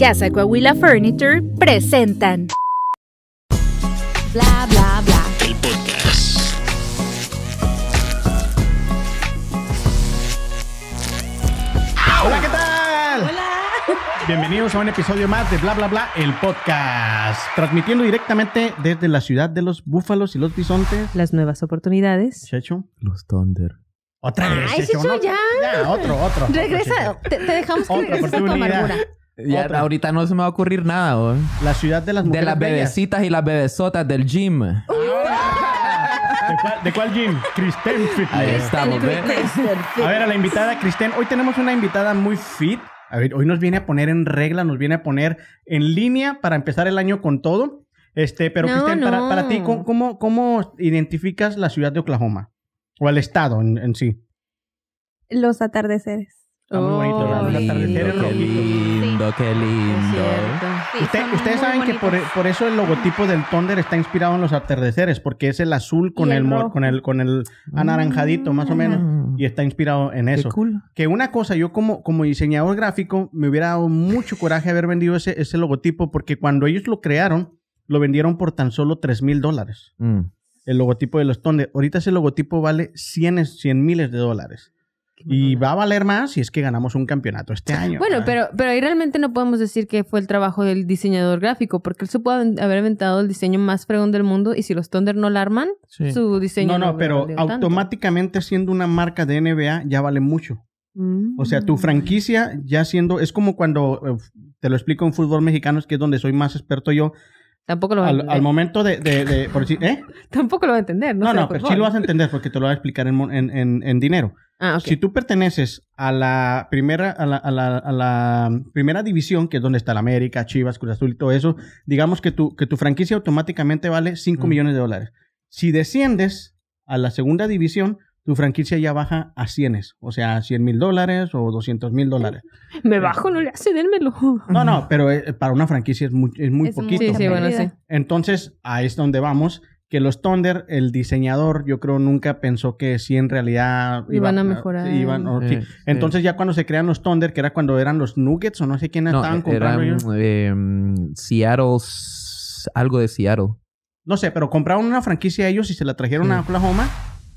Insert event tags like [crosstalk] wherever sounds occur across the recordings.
Casa Coahuila Furniture presentan Bla bla bla. El podcast. Hola, ¿qué tal? Hola. Bienvenidos a un episodio más de Bla Bla Bla, el podcast. Transmitiendo directamente desde la ciudad de los búfalos y los bisontes. las nuevas oportunidades. Checho. Los Thunder. Otra vez. Ay, ya. Ya, otro, otro. Regresa, te, te dejamos que Otra regreses a tu amargura. Ya, Otra. ahorita no se me va a ocurrir nada, güey. La ciudad de las De mujeres las bellas. bebecitas y las bebesotas del gym. ¿De cuál, de cuál gym? Kristen Fitness. Ahí estamos, ¿ves? A ver, a la invitada Kristen. Hoy tenemos una invitada muy fit. A ver, hoy nos viene a poner en regla, nos viene a poner en línea para empezar el año con todo. Este, pero No, Kristen, para, no. para ti, ¿cómo, cómo, cómo identificas la ciudad de Oklahoma? O el estado en, en sí. Los atardeceres. Está muy bonito, ¿verdad? Oh, Los lindo, atardeceres Qué lindo, qué lindo. Sí, Usted- son ustedes saben que por, por eso el logotipo del Thunder está inspirado en los atardeceres, porque es el azul con el, el con el con el anaranjadito más o menos Mm. y está inspirado en eso. Qué cool. Que una cosa, yo como, como diseñador gráfico me hubiera dado mucho coraje haber vendido ese, ese logotipo porque cuando ellos lo crearon, lo vendieron por tan solo 3 mil dólares. Mm. El logotipo de los Thunder. Ahorita ese logotipo vale cienes, cien miles de dólares. Y va a valer más si es que ganamos un campeonato este año. Bueno, ¿verdad? pero, pero ahí realmente no podemos decir que fue el trabajo del diseñador gráfico, porque él se puede haber inventado el diseño más fregón del mundo y si los Thunder no la arman, Sí. su diseño No, no, hubiera pero tanto. automáticamente siendo una marca de NBA ya vale mucho. Mm. O sea, tu franquicia ya siendo, es como cuando, eh, te lo explico en fútbol mexicano, es que es donde soy más experto yo. Tampoco lo va a entender. al momento de, de, de- por decir, ¿eh? [laughs] Tampoco lo va a entender, ¿no? No, pero sí lo vas a entender porque te lo voy a explicar en, en, en- dinero. Ah, ok. Si tú perteneces a la primera, a la, a la- a la primera división, que es donde está la América, Chivas, Cruz Azul y todo eso, digamos que tu, que tu franquicia automáticamente vale 5 Mm. millones de dólares. Si desciendes a la segunda división, tu franquicia ya baja a cienes, o sea, 100 mil dólares o 200 mil dólares. Me bajo, no le hace, dénmelo. No, no, pero eh, para una franquicia es muy, es muy Es poquito. Sí, sí, bueno, sí. Entonces, ahí es donde vamos. Que los Thunder, el diseñador, yo creo nunca pensó que sí en realidad Iban a mejorar. iban- o sí. Eh, Entonces, ya cuando se crean los Thunder, que era cuando eran los Nuggets o no sé quién No, estaban comprando eran ellos. eh, mm, Seattle, algo de Seattle. No sé, pero compraron una franquicia ellos y se la trajeron a. Oklahoma.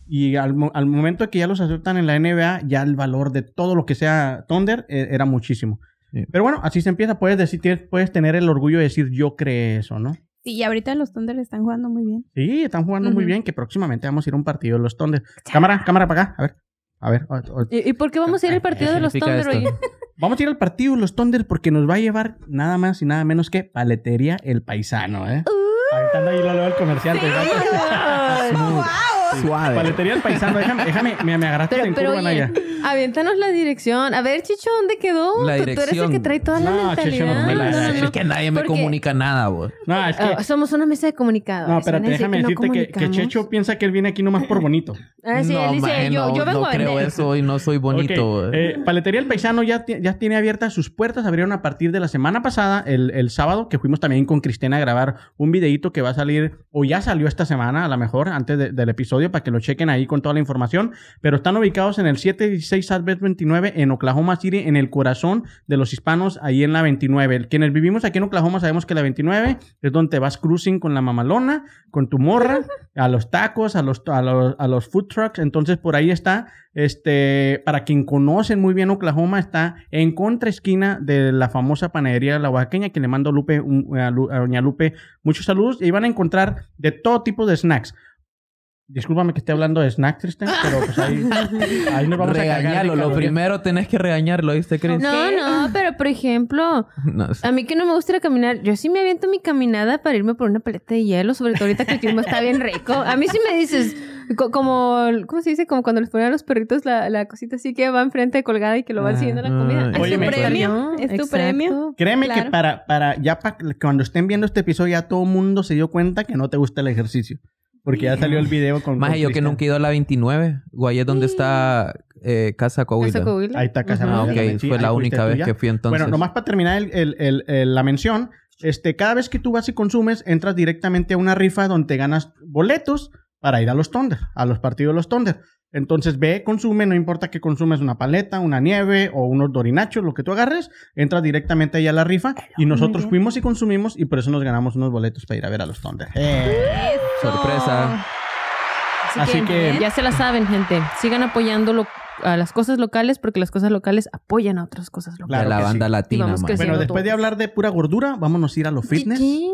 Y al, al momento de que ya los aceptan en la NBA, ya el valor de todo lo que sea Thunder eh, era muchísimo. Sí. Pero bueno, así se empieza. Puedes decir, tienes- puedes tener el orgullo de decir, yo creé eso, ¿no? Sí, y ahorita los Thunder están jugando muy bien. Sí, están jugando muy bien, que próximamente vamos a ir a un partido de los Thunder. Cámara, cámara para acá, a ver. A ver, o- o- ¿Y, y por qué vamos a ir al partido ¿Qué de los Thunder, oye? [laughs] vamos a ir al partido de los Thunder porque nos va a llevar nada más y nada menos que Paletería El Paisano, ¿eh? Aventando ahí lo el comercial. [laughs] Suave. Paletería El Paisano, déjame, déjame, me, me agarraste Pero, en pero curva, oye, aviéntanos la dirección. A ver, Chicho, ¿dónde quedó? La Tú- Tú, eres el dirección. que trae toda la No, mentalidad. Chicho, no me la- No, no, Es no. que nadie me comunica nada, güey. No, es que... Ah, somos una mesa de comunicadores. no, espérate, déjame que no decirte que, que. Checho piensa que él viene aquí nomás por bonito. [laughs] Ah, sí, no, él dice, maje, yo, no, yo vengo no a creo eso y no soy bonito, Ok, güey. eh, Paletería El Paisano ya, ya tiene abiertas sus puertas. Abrieron a partir de la semana pasada, el, el sábado, que fuimos también con Cristina a grabar un videíto que va a salir, o ya salió esta semana, a lo mejor, antes de- del episodio, para que lo chequen ahí con toda la información. Pero están ubicados en el 716 Southwest 29 en Oklahoma City, en el corazón de los hispanos, ahí en la 29. Quienes vivimos aquí en Oklahoma sabemos que la 29 es donde vas cruising con la mamalona, con tu morra, a los tacos, a los, a los, food trucks. Entonces, por ahí está. Este, para quien conocen muy bien Oklahoma, está en contra esquina de la famosa panadería La Oaxaqueña, que le mando Lupe, a Doña Lupe muchos saludos. Y van a encontrar de todo tipo de snacks. Discúlpame que esté hablando de snacks, Tristan, pero pues ahí, [laughs] ahí nos vamos a de Regañarlo. Lo primero tenés que regañarlo, ¿viste, Chris? No, no, pero por ejemplo, [laughs] No, a mí que no me gusta ir a caminar, yo sí me aviento mi caminada para irme por una paleta de hielo, sobre todo ahorita que el clima está bien rico. A mí sí me dices, co- como, ¿cómo se dice? Como cuando les ponen a los perritos la, la cosita así que va enfrente colgada y que lo van Ah, siguiendo la comida. Es tu premio. ¿es tu Exacto. premio? Créeme que para, para ya pa- cuando estén viendo este episodio ya todo el mundo se dio cuenta que no te gusta el ejercicio. Porque ya salió el video con... Más con yo que nunca he ido a la 29. O ahí es donde está eh, Casa Coahuila. Casa Coahuila. Ahí está Casa. Ah, Coahuila. ok. Sí, Fue la única vez que fui entonces. Bueno, nomás para terminar el- el- el- el- la mención, este, cada vez que tú vas y consumes, entras directamente a una rifa donde te ganas boletos para ir a los Thunder, a los partidos de los Thunder. Entonces ve, consume, no importa que consumes una paleta, una nieve o unos dorinachos, lo que tú agarres, entras directamente ahí a la rifa y nosotros fuimos y consumimos y por eso nos ganamos unos boletos para ir a ver a los Thunder. ¡Eh! Sorpresa. Así que- ya se la saben, gente. Sigan apoyando lo- a las cosas locales porque las cosas locales apoyan a otras cosas locales. Claro la banda sí. latina. Bueno, después de hablar de pura gordura, vámonos a ir a lo fitness. Chiquín.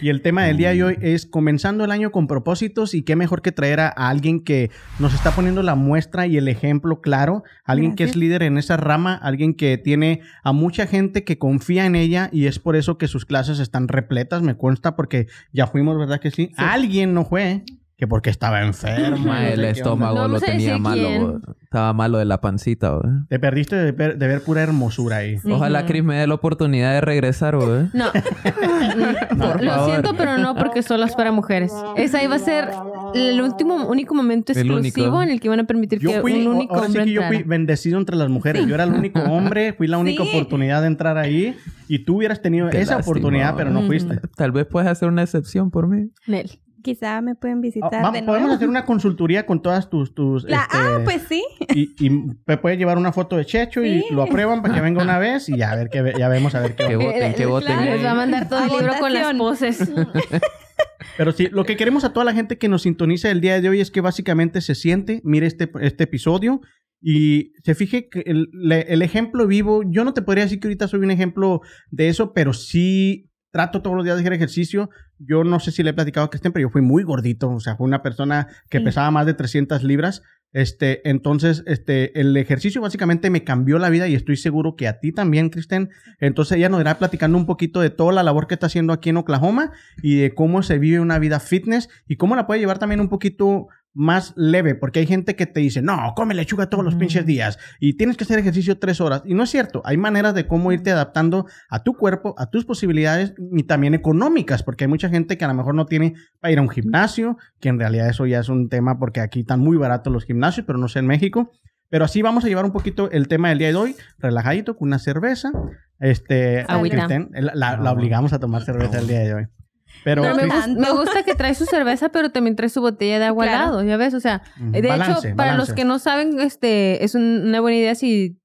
Y el tema del día de hoy es comenzando el año con propósitos y qué mejor que traer a, a alguien que nos está poniendo la muestra y el ejemplo claro, alguien que es líder en esa rama, alguien que tiene a mucha gente que confía en ella y es por eso que sus clases están repletas, me consta porque ya fuimos, ¿verdad que sí? Alguien no fue, que porque estaba enfermo. Ma, no [laughs] sé el estómago No lo tenía malo. quién. Estaba malo de la pancita, güey. Te perdiste de ver, de ver pura hermosura ahí. Ojalá Chris me dé la oportunidad de regresar, güey. No. [laughs] Por Lo favor. siento, pero no porque solo es para mujeres. Esa iba a ser el último, único momento exclusivo en el que iban a permitir Yo que fui, un único ahora sí hombre que yo fui bendecido entre las mujeres. Yo era el único hombre, fui la única Sí. oportunidad de entrar ahí y tú hubieras tenido Qué esa lástima, oportunidad, pero no fuiste. Tal vez puedes hacer una excepción por mí. Nel. Quizá me pueden Ah, visitar de podemos nuevo. hacer una consultoría con todas tus... tus La- este, Ah, pues sí. y, y me puede llevar una foto de Checho y lo aprueban para que venga una vez y ya a ver qué ve- ya vemos a ver qué Que voten, que voten. Claro. Les va a mandar todo A el libro con las poses. [laughs] Pero sí, lo que queremos a toda la gente que nos sintoniza el día de hoy es que básicamente se siente, mire este, este episodio y se fije que el, el ejemplo vivo, yo no te podría decir que ahorita soy un ejemplo de eso, pero sí trato todos los días de hacer ejercicio. Yo no sé si le he platicado a Cristian, pero yo fui muy gordito, o sea, fue una persona que Sí. pesaba más de 300 libras. Este, entonces, este, el ejercicio básicamente me cambió la vida y estoy seguro que a ti también, Cristian. Entonces ella nos irá platicando un poquito de toda la labor que está haciendo aquí en Oklahoma y de cómo se vive una vida fitness y cómo la puede llevar también un poquito más leve, porque hay gente que te dice, no, come lechuga todos los pinches días y tienes que hacer ejercicio tres horas. Y no es cierto, hay maneras de cómo irte adaptando a tu cuerpo, a tus posibilidades y también económicas, porque hay mucha gente que a lo mejor no tiene para ir a un gimnasio, que en realidad eso ya es un tema porque aquí están muy baratos los gimnasios, pero no sé en México. Pero así vamos a llevar un poquito el tema del día de hoy, relajadito, con una cerveza. Este, la- la obligamos a tomar cerveza el día de hoy. Pero, me, gusta que trae su cerveza, pero también trae su botella de agua al Claro. lado, ¿ya ves? O sea, Ujú. de Balance, hecho, para balance. los que no saben, este, es un- una buena idea si...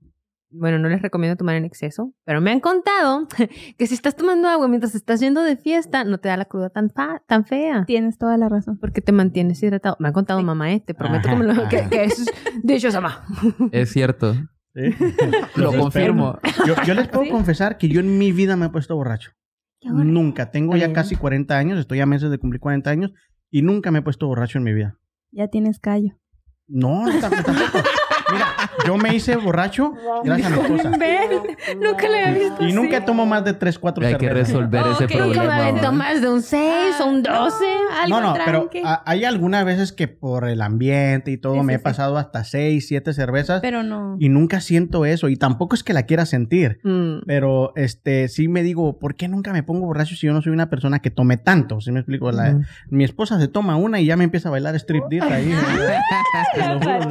Bueno, no les recomiendo tomar en exceso, pero me han contado [laughs] que si estás tomando agua mientras estás yendo de fiesta, no te da la cruda tan, fa- tan fea. Tienes toda la razón. Porque te mantienes hidratado. Me ha contado mamá, eh. Te prometo que, me lo- que, que es dichosa, mamá. Es cierto. Sí. Lo confirmo. yo les puedo Sí. confesar que yo en mi vida me he puesto borracho. Nunca. Tengo ya casi 40 años, estoy a meses de cumplir 40 años y nunca me he puesto borracho en mi vida. Ya tienes callo. No, tam- tampoco. [laughs] Mira, yo me hice borracho gracias a mi esposa. [laughs] Nunca le había visto Y así. nunca tomo más de 3, 4 Hay que cervezas. resolver ese Ok. Nunca me problema. aventó güey. más de un 6 o un 12. Algo No, no, pero tranqui. a- hay algunas veces que por el ambiente y todo Sí, me sí, he sí. pasado hasta 6, 7 cervezas Pero no. y nunca siento eso y tampoco es que la quiera sentir. Mm. Pero este sí me digo, ¿por qué nunca me pongo borracho si yo no soy una persona que tome tanto? ¿Sí me explico? La- Ujú. Mi esposa se toma una y ya me empieza a bailar striptease ahí. [laughs] Te lo juro.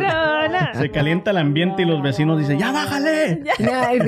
Se calienta el ambiente y los vecinos dicen, ¡ya bájale!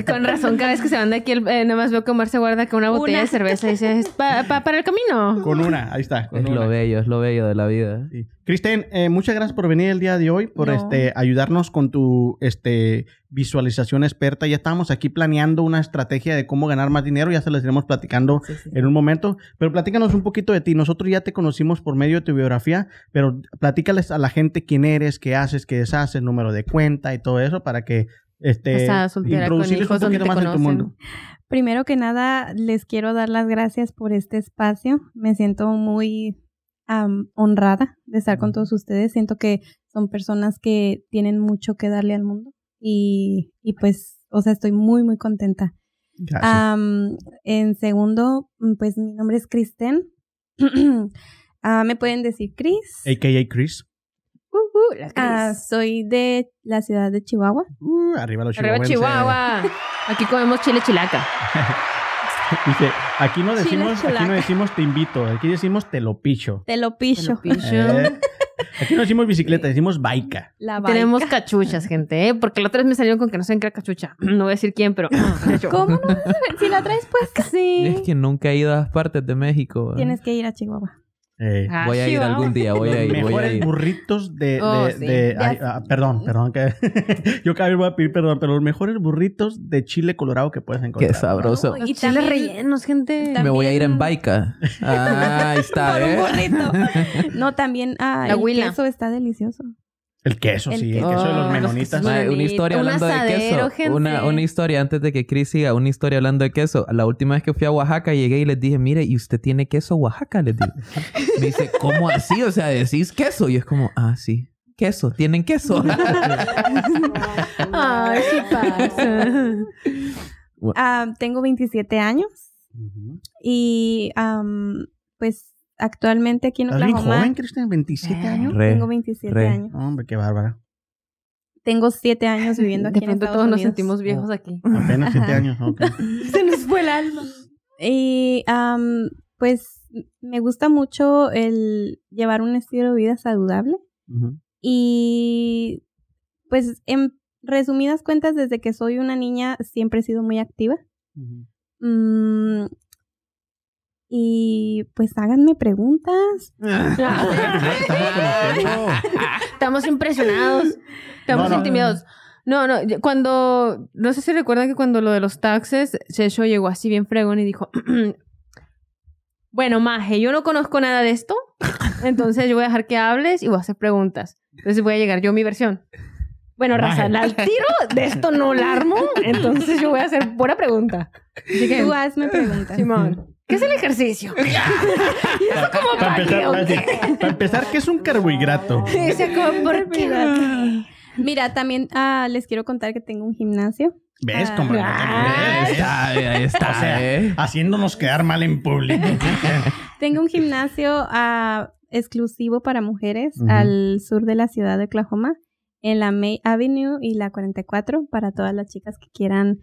Con razón, cada vez que se van de aquí, eh, nada más veo que Omar se guarda con una botella Una. de cerveza y dice, "Es pa- pa- para el camino. Con una, ahí está. Con Es lo bello, es lo bello de la vida. Sí. Cristian, eh, muchas gracias por venir el día de hoy, por No. este ayudarnos con tu este visualización experta. Ya estábamos aquí planeando una estrategia de cómo ganar más dinero, ya se las iremos platicando en un momento. Pero platícanos un poquito de ti. Nosotros ya te conocimos por medio de tu biografía, pero platícales a la gente quién eres, qué haces, qué deshaces, número de cuenta y todo eso para que este introducirles un poquito más en tu mundo. Primero que nada, les quiero dar las gracias por este espacio. Me siento muy honrada de estar con todos ustedes. Siento que son personas que tienen mucho que darle al mundo. Y, y pues, o sea, estoy muy, muy contenta. Gracias. En segundo, mm, pues mi nombre es Kristen. [clears throat] Ah, Me pueden decir Chris. AKA Chris. Uh, uh, la Cris. Ah, soy de la ciudad de Chihuahua. Uh, arriba los Arriba. Chihuahua. [laughs] Aquí comemos chile chilaca. [laughs] [laughs] Dice, aquí no Chile decimos, aquí no decimos te invito, aquí decimos te lo picho. Te lo picho. Eh, aquí no decimos bicicleta, decimos baica. La Tenemos cachuchas, gente, ¿eh? Porque la otra vez me salieron con que no saben qué era cachucha. [clears throat] No voy a decir quién, pero... [clears throat] ¿Cómo no? Si la traes puesta. Sí. Es que nunca he ido a las partes de México. güey. Tienes que ir a Chihuahua. Eh, Ah, Voy a ir algún día, voy a ir, voy a mejores ir. burritos de... Oh, de- sí. de- ay, ah, perdón, perdón. Que, [laughs] yo cada vez voy a pedir perdón, pero los mejores burritos de chile colorado que puedes encontrar. Qué sabroso. Los Y chiles rellenos, gente. Me voy a ir en [laughs] Baika. Ah, ahí está, Por un ¿eh? burrito. [laughs] No, también ah, La el huila. queso está delicioso. El queso, El sí, el queso. de los Ah, menonitas. una historia Un hablando de queso. gente. Una, una historia antes de que Chris siga, una historia hablando de queso. La última vez que fui a Oaxaca llegué y les dije, mire, ¿y usted tiene queso Oaxaca? Les dije. [laughs] Me dice, ¿cómo así? O sea, decís queso. Y es como, ah, sí. Queso, tienen queso. [laughs] Ay, sí pasa. Ah, tengo 27 años y am, pues actualmente aquí en ¿Estás Oklahoma joven, Cristian? ¿27 años? Re, tengo 27 re. años. Hombre, qué bárbara. Tengo 7 años viviendo [laughs] aquí De en pronto Estados todos nos Unidos. sentimos viejos aquí. Apenas 7 Ajá. [laughs] años, ok. Se nos fue el alma. Y am, pues me gusta mucho el llevar un estilo de vida saludable y pues en resumidas cuentas desde que soy una niña siempre he sido muy activa. Mm, y pues háganme preguntas. [laughs] Estamos impresionados. Estamos No, no. intimidados. No, no, cuando, no sé si recuerdan que cuando lo de los taxes, Shesho llegó así bien fregón y dijo, [clears throat] bueno, Maje, yo no conozco nada de esto, entonces yo voy a dejar que hables y voy a hacer preguntas. Entonces voy a llegar yo a mi versión. Bueno, Raza, al tiro de esto no la armo, entonces yo voy a hacer pura pregunta. Así que, Tú hazme preguntas. Simón, ¿qué es el ejercicio? [laughs] ¿Y eso como Para para empezar, qué, o para qué? decir- para empezar, ¿qué es un carbohidrato? [laughs] Y decía como, ¿por qué? Mira, también ah, les quiero contar que tengo un gimnasio. ¿Ves? Ah. Como Ah, está, ahí está, O sea, ¿eh? haciéndonos quedar mal en público. [laughs] Tengo un gimnasio ah, exclusivo para mujeres al sur de la ciudad de Oklahoma, en la May Avenue y la 44, para todas las chicas que quieran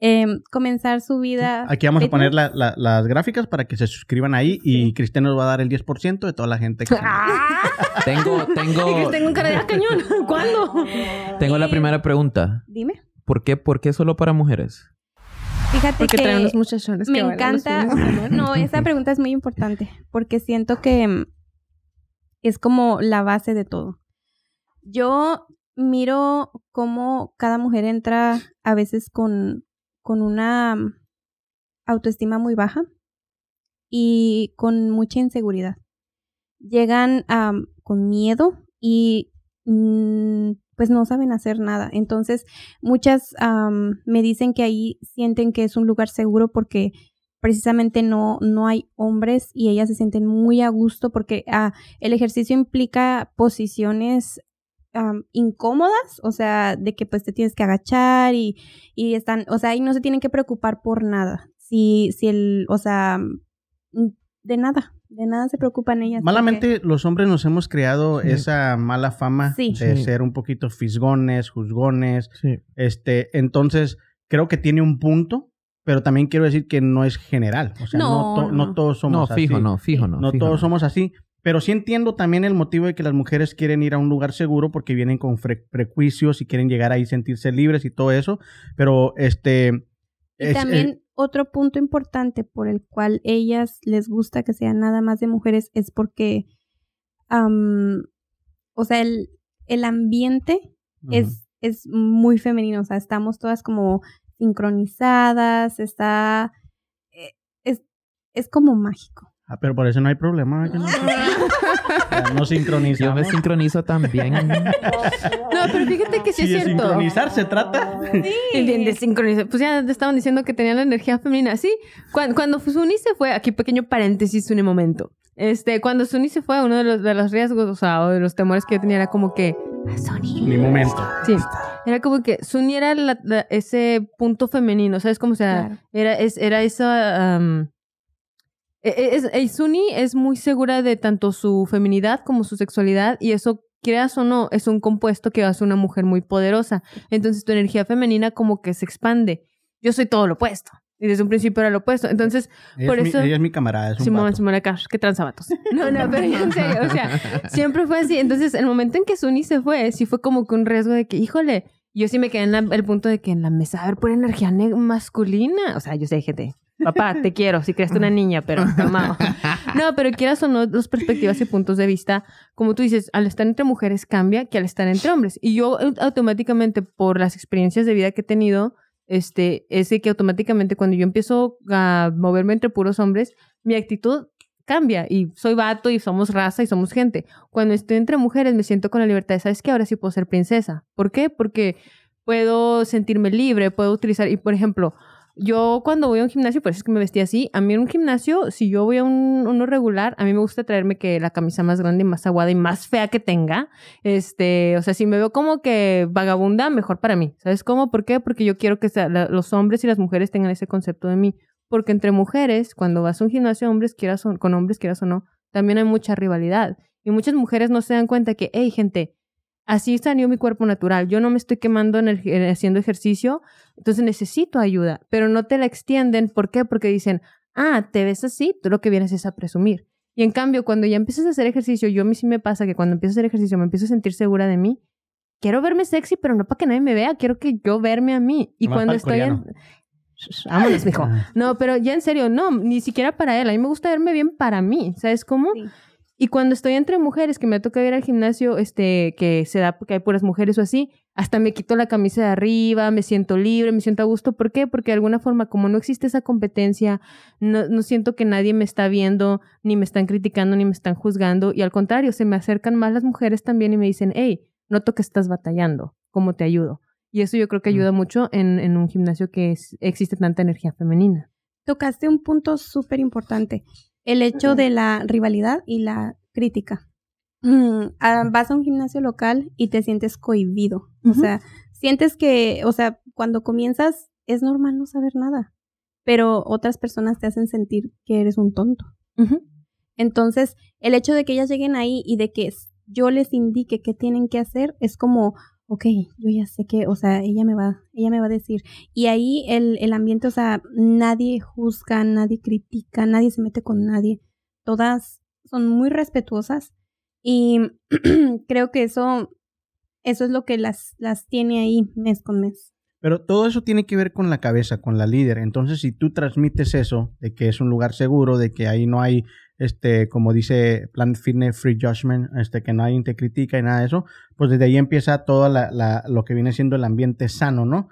em, comenzar su vida. Aquí vamos a poner la- la- las gráficas para que se suscriban ahí y Cristian nos va a dar el 10% de toda la gente. Que... [laughs] Tengo, Y [laughs] que tengo, tengo un cara de "Ah, cañón. [laughs] ¿Cuándo? tengo la primera pregunta. Dime. ¿Por qué, ¿Por qué solo para mujeres? Fíjate Porque que traen unos muchachones me que los encanta. No, esa pregunta es muy importante porque siento que mm, es como la base de todo. Yo miro cómo cada mujer entra a veces con, con una mm, autoestima muy baja y con mucha inseguridad. Llegan am, con miedo y mm, pues no saben hacer nada. Entonces, muchas am, me dicen que ahí sienten que es un lugar seguro porque precisamente no, no hay hombres y ellas se sienten muy a gusto porque ah, el ejercicio implica posiciones am, incómodas, o sea, de que pues te tienes que agachar y, y están, o sea, ahí no se tienen que preocupar por nada. Si, si el, o sea, mm, de nada, de nada se preocupan ellas. porque- Malamente los hombres nos hemos creado Sí. esa mala fama Sí. de Sí. ser un poquito fisgones, juzgones. Sí. Este, entonces, creo que tiene un punto, pero también quiero decir que no es general. O sea, no, No, to- no no. todos somos No, fijo, así. no, fijo, no. No fijo, todos somos así. Pero sí entiendo también el motivo de que las mujeres quieren ir a un lugar seguro porque vienen con fre- prejuicios y quieren llegar ahí y sentirse libres y todo eso. Pero este. Y es- también eh, otro punto importante por el cual ellas les gusta que sea nada más de mujeres es porque, am, o sea, el, el ambiente es, es muy femenino, o sea, estamos todas como sincronizadas, está, eh, es, es como mágico. Ah, pero por eso no hay problema. que no, [laughs] nos Yo me sincronizo también. [laughs] No, pero fíjate que sí Si es de cierto. sincronizar se trata. El de, de sincronizar. Pues ya te estaban diciendo que tenían la energía femenina. Sí, cuando, cuando Suni se fue, aquí pequeño paréntesis un momento. Este, cuando Suni se fue, uno de los, de los riesgos, o sea, o de los temores que yo tenía era como que. "Ah, Suni. Mi momento. Sí. Era como que Suni era la- la- ese punto femenino, ¿sabes? Como, o sea, Claro. era, es, era esa... es, el Suni es muy segura de tanto su feminidad como su sexualidad y eso, creas o no, es un compuesto que hace una mujer muy poderosa. Entonces tu energía femenina como que se expande. Yo soy todo lo opuesto. Y desde un principio era lo opuesto. Entonces, Ella, Por es, eso- mi, ella es mi camarada. Es un Simón, vato. Simón acá, qué transabatos. No, no, pero en [laughs] serio, o sea, siempre fue así. Entonces, el momento en que Suni se fue, sí fue como que un riesgo de que, híjole, yo sí me quedé en la- el punto de que en la mesa, a ver, pura energía ne- masculina. O sea, yo sé, gente, Papá, te quiero, si creaste una niña, pero calmado. No, pero quieras o no, dos perspectivas y puntos de vista, como tú dices, al estar entre mujeres cambia que al estar entre hombres. Y yo automáticamente, por las experiencias de vida que he tenido, este, es que automáticamente cuando yo empiezo a moverme entre puros hombres, mi actitud cambia y soy vato y somos raza y somos gente. Cuando estoy entre mujeres me siento con la libertad de, ¿sabes qué? Ahora sí puedo ser princesa. ¿Por qué? Porque puedo sentirme libre, puedo utilizar, y por ejemplo, yo cuando voy a un gimnasio, por eso es que me vestí así, a mí en un gimnasio, si yo voy a un, uno regular, a mí me gusta traerme que la camisa más grande, más aguada y más fea que tenga, este, o sea, si me veo como que vagabunda, mejor para mí, ¿sabes cómo? ¿Por qué? Porque yo quiero que los hombres y las mujeres tengan ese concepto de mí, porque entre mujeres, cuando vas a un gimnasio, hombres quieras o- con hombres quieras o no, también hay mucha rivalidad, y muchas mujeres no se dan cuenta que, hey, gente, así salió mi cuerpo natural. Yo no me estoy quemando en el- eh, haciendo ejercicio, entonces necesito ayuda, pero no te la extienden. ¿Por qué? Porque dicen, ah, te ves así, tú lo que vienes es a presumir. Y en cambio, cuando ya empiezas a hacer ejercicio, yo a mí sí me pasa que cuando empiezo a hacer ejercicio me empiezo a sentir segura de mí. Quiero verme sexy, pero no para que nadie me vea, quiero que yo verme a mí. Y Nomás cuando estoy en... coreano. [laughs] Vámonos, mijo. [laughs] No, pero ya en serio, no, ni siquiera para él. A mí me gusta verme bien para mí. ¿Sabes cómo? Sí. Y cuando estoy entre mujeres, que me toca ir al gimnasio, este, que se da porque hay puras mujeres o así, hasta me quito la camisa de arriba, me siento libre, me siento a gusto. ¿Por qué? Porque de alguna forma, como no existe esa competencia, no, no siento que nadie me está viendo, ni me están criticando, ni me están juzgando. Y al contrario, se me acercan más las mujeres también y me dicen, hey, noto que estás batallando, ¿cómo te ayudo? Y eso yo creo que ayuda mucho en, en un gimnasio que es- existe tanta energía femenina. Tocaste un punto súper importante, el hecho de la rivalidad y la crítica. Mm, ah, vas a un gimnasio local y te sientes cohibido. O sea, sientes que, o sea, cuando comienzas es normal no saber nada, pero otras personas te hacen sentir que eres un tonto. Entonces, el hecho de que ellas lleguen ahí y de que yo les indique qué tienen que hacer es como, ok, yo ya sé que, o sea, ella me va, ella me va a decir. Y ahí el, el ambiente, o sea, nadie juzga, nadie critica, nadie se mete con nadie. Todas son muy respetuosas y [clears throat] creo que eso, eso es lo que las, las tiene ahí mes con mes. Pero todo eso tiene que ver con la cabeza, con la líder. Entonces, si tú transmites eso, de que es un lugar seguro, de que ahí no hay, este, como dice Planet Fitness Free Judgment, este, que nadie te critica y nada de eso, pues desde ahí empieza todo la, la- lo que viene siendo el ambiente sano, ¿no?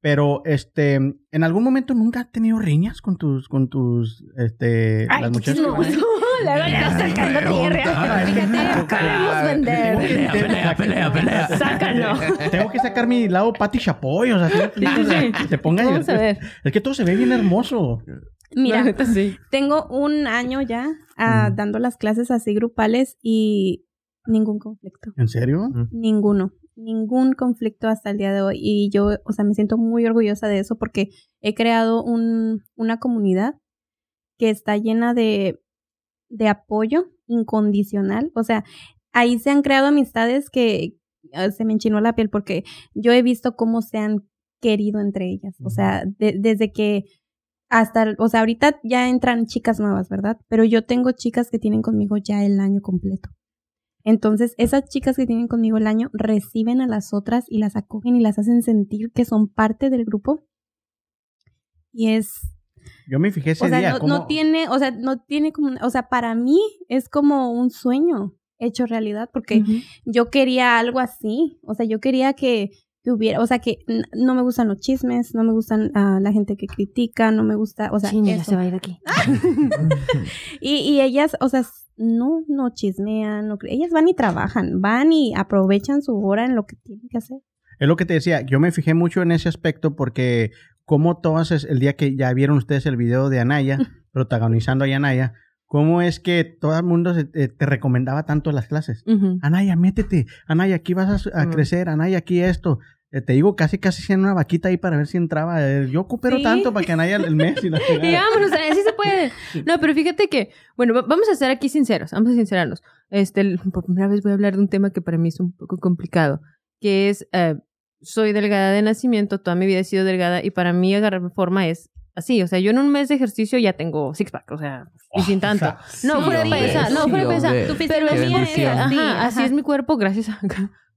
Pero, este, ¿en algún momento nunca has tenido riñas con tus, con tus, este, las muchachas? van ahí? La verdad, sacando tierra. Fíjate, queremos vender. Pelea, pelea, pelea, pelea. Sácalo. Tengo que sacar mi lado Pati Chapoy, o sea, ¿sí? Sea, [laughs] que se ponga. Es que todo se ve bien hermoso. Mira, neta, sí. [laughs] tengo un año ya ah, Mm. dando las clases así grupales y ningún conflicto. ¿En serio? Ninguno, ningún conflicto hasta el día de hoy. Y yo, o sea, me siento muy orgullosa de eso porque he creado un, una comunidad que está llena de, de apoyo incondicional. O sea, ahí se han creado amistades que ah, se me enchinó la piel porque yo he visto cómo se han querido entre ellas. O sea, de- desde que hasta, o sea, ahorita ya entran chicas nuevas, ¿verdad? Pero yo tengo chicas que tienen conmigo ya el año completo. Entonces, esas chicas que tienen conmigo el año reciben a las otras y las acogen y las hacen sentir que son parte del grupo. Y es, Yo me fijé ese o sea, día. no, cómo- no tiene, o sea, no tiene como, o sea, para mí es como un sueño hecho realidad porque yo quería algo así, o sea, yo quería que, que hubiera, o sea, que no me gustan los chismes, no me gustan ah, la gente que critica, no me gusta, o sea, eso. se va a ir aquí. [laughs] Y, y ellas, o sea, no, no chismean, no ellas van y trabajan, van y aprovechan su hora en lo que tienen que hacer. Es lo que te decía, yo me fijé mucho en ese aspecto porque como todas es- el día que ya vieron ustedes el video de Anaya, [laughs] protagonizando a Anaya, cómo es que todo el mundo se- te, te recomendaba tanto las clases. Anaya, métete, Anaya, aquí vas a, crecer, Anaya, aquí esto. Eh, te digo, casi casi hacían una vaquita ahí para ver si entraba. Eh, yo coopero Sí. tanto para que Anaya el mes y la Y vámonos, así se puede. No, pero fíjate que, bueno, va- vamos a ser aquí sinceros, vamos a sincerarnos. Este, por primera vez voy a hablar de un tema que para mí es un poco complicado, que es, eh, soy delgada de nacimiento, toda mi vida he sido delgada y para mí agarrar forma es así, o sea, yo en un mes de ejercicio ya tengo six pack, o sea, y sin [laughs] tanto. No, Sí, fuera de payasa, no, fuera de hombre. Tu Pero así ajá. es mi cuerpo, gracias a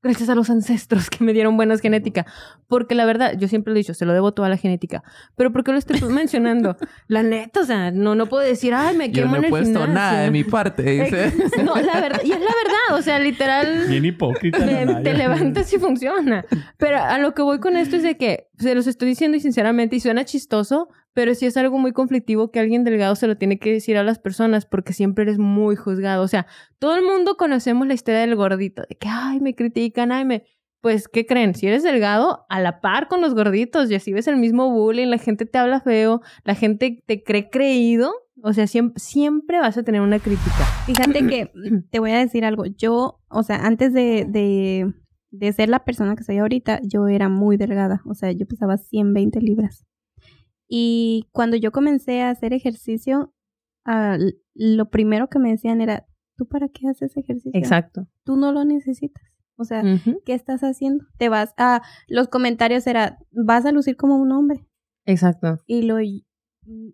gracias a los ancestros que me dieron buenas genética. Porque la verdad, yo siempre lo he dicho, se lo debo toda la genética. Pero ¿por qué lo estoy [laughs] mencionando? La neta, o sea, no, no puedo decir, ay, me Yo quemo no en he el puesto gimnasio". nada de mi parte. [laughs] dice. No, la verdad, y es la verdad, o sea, literal Bien hipócrita. te, Naya. te levantas y funciona. Pero a lo que voy con esto es de que se los estoy diciendo y sinceramente, y suena chistoso, pero sí es algo muy conflictivo que alguien delgado se lo tiene que decir a las personas porque siempre eres muy juzgado. O sea, todo el mundo conocemos la historia del gordito, de que, ay, me critican, ay, me... Pues, ¿qué creen? Si eres delgado, a la par con los gorditos y así ves el mismo bullying, la gente te habla feo, la gente te cree creído, o sea, siempre, siempre vas a tener una crítica. Fíjate que [clears throat] te voy a decir algo. Yo, o sea, antes de, de, de ser la persona que soy ahorita, yo era muy delgada. O sea, yo pesaba 120 libras. Y cuando yo comencé a hacer ejercicio, l- lo primero que me decían era, ¿tú para qué haces ejercicio? Exacto. Tú no lo necesitas. O sea. ¿qué estás haciendo? Te vas a... Los comentarios era, vas a lucir como un hombre. Exacto. Y lo...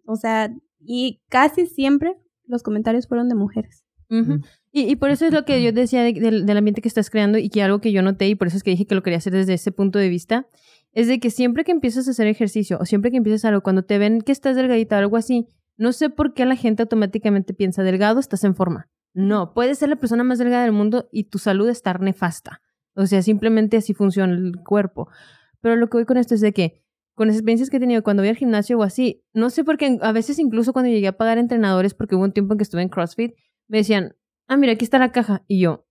O sea, y casi siempre los comentarios fueron de mujeres. Ujú. y, y por eso es lo que yo decía de- del, del ambiente que estás creando y que algo que yo noté y por eso es que dije que lo quería hacer desde ese punto de vista, es de que siempre que empiezas a hacer ejercicio o siempre que empiezas algo, cuando te ven que estás delgadita o algo así, no sé por qué la gente automáticamente piensa, delgado, estás en forma. No, puedes ser la persona más delgada del mundo y tu salud estar nefasta. O sea, simplemente así funciona el cuerpo. Pero lo que voy con esto es de que con las experiencias que he tenido cuando voy al gimnasio o así, no sé por qué, a veces incluso cuando llegué a pagar entrenadores, porque hubo un tiempo en que estuve en CrossFit, me decían, ah, mira, aquí está la caja. Y yo,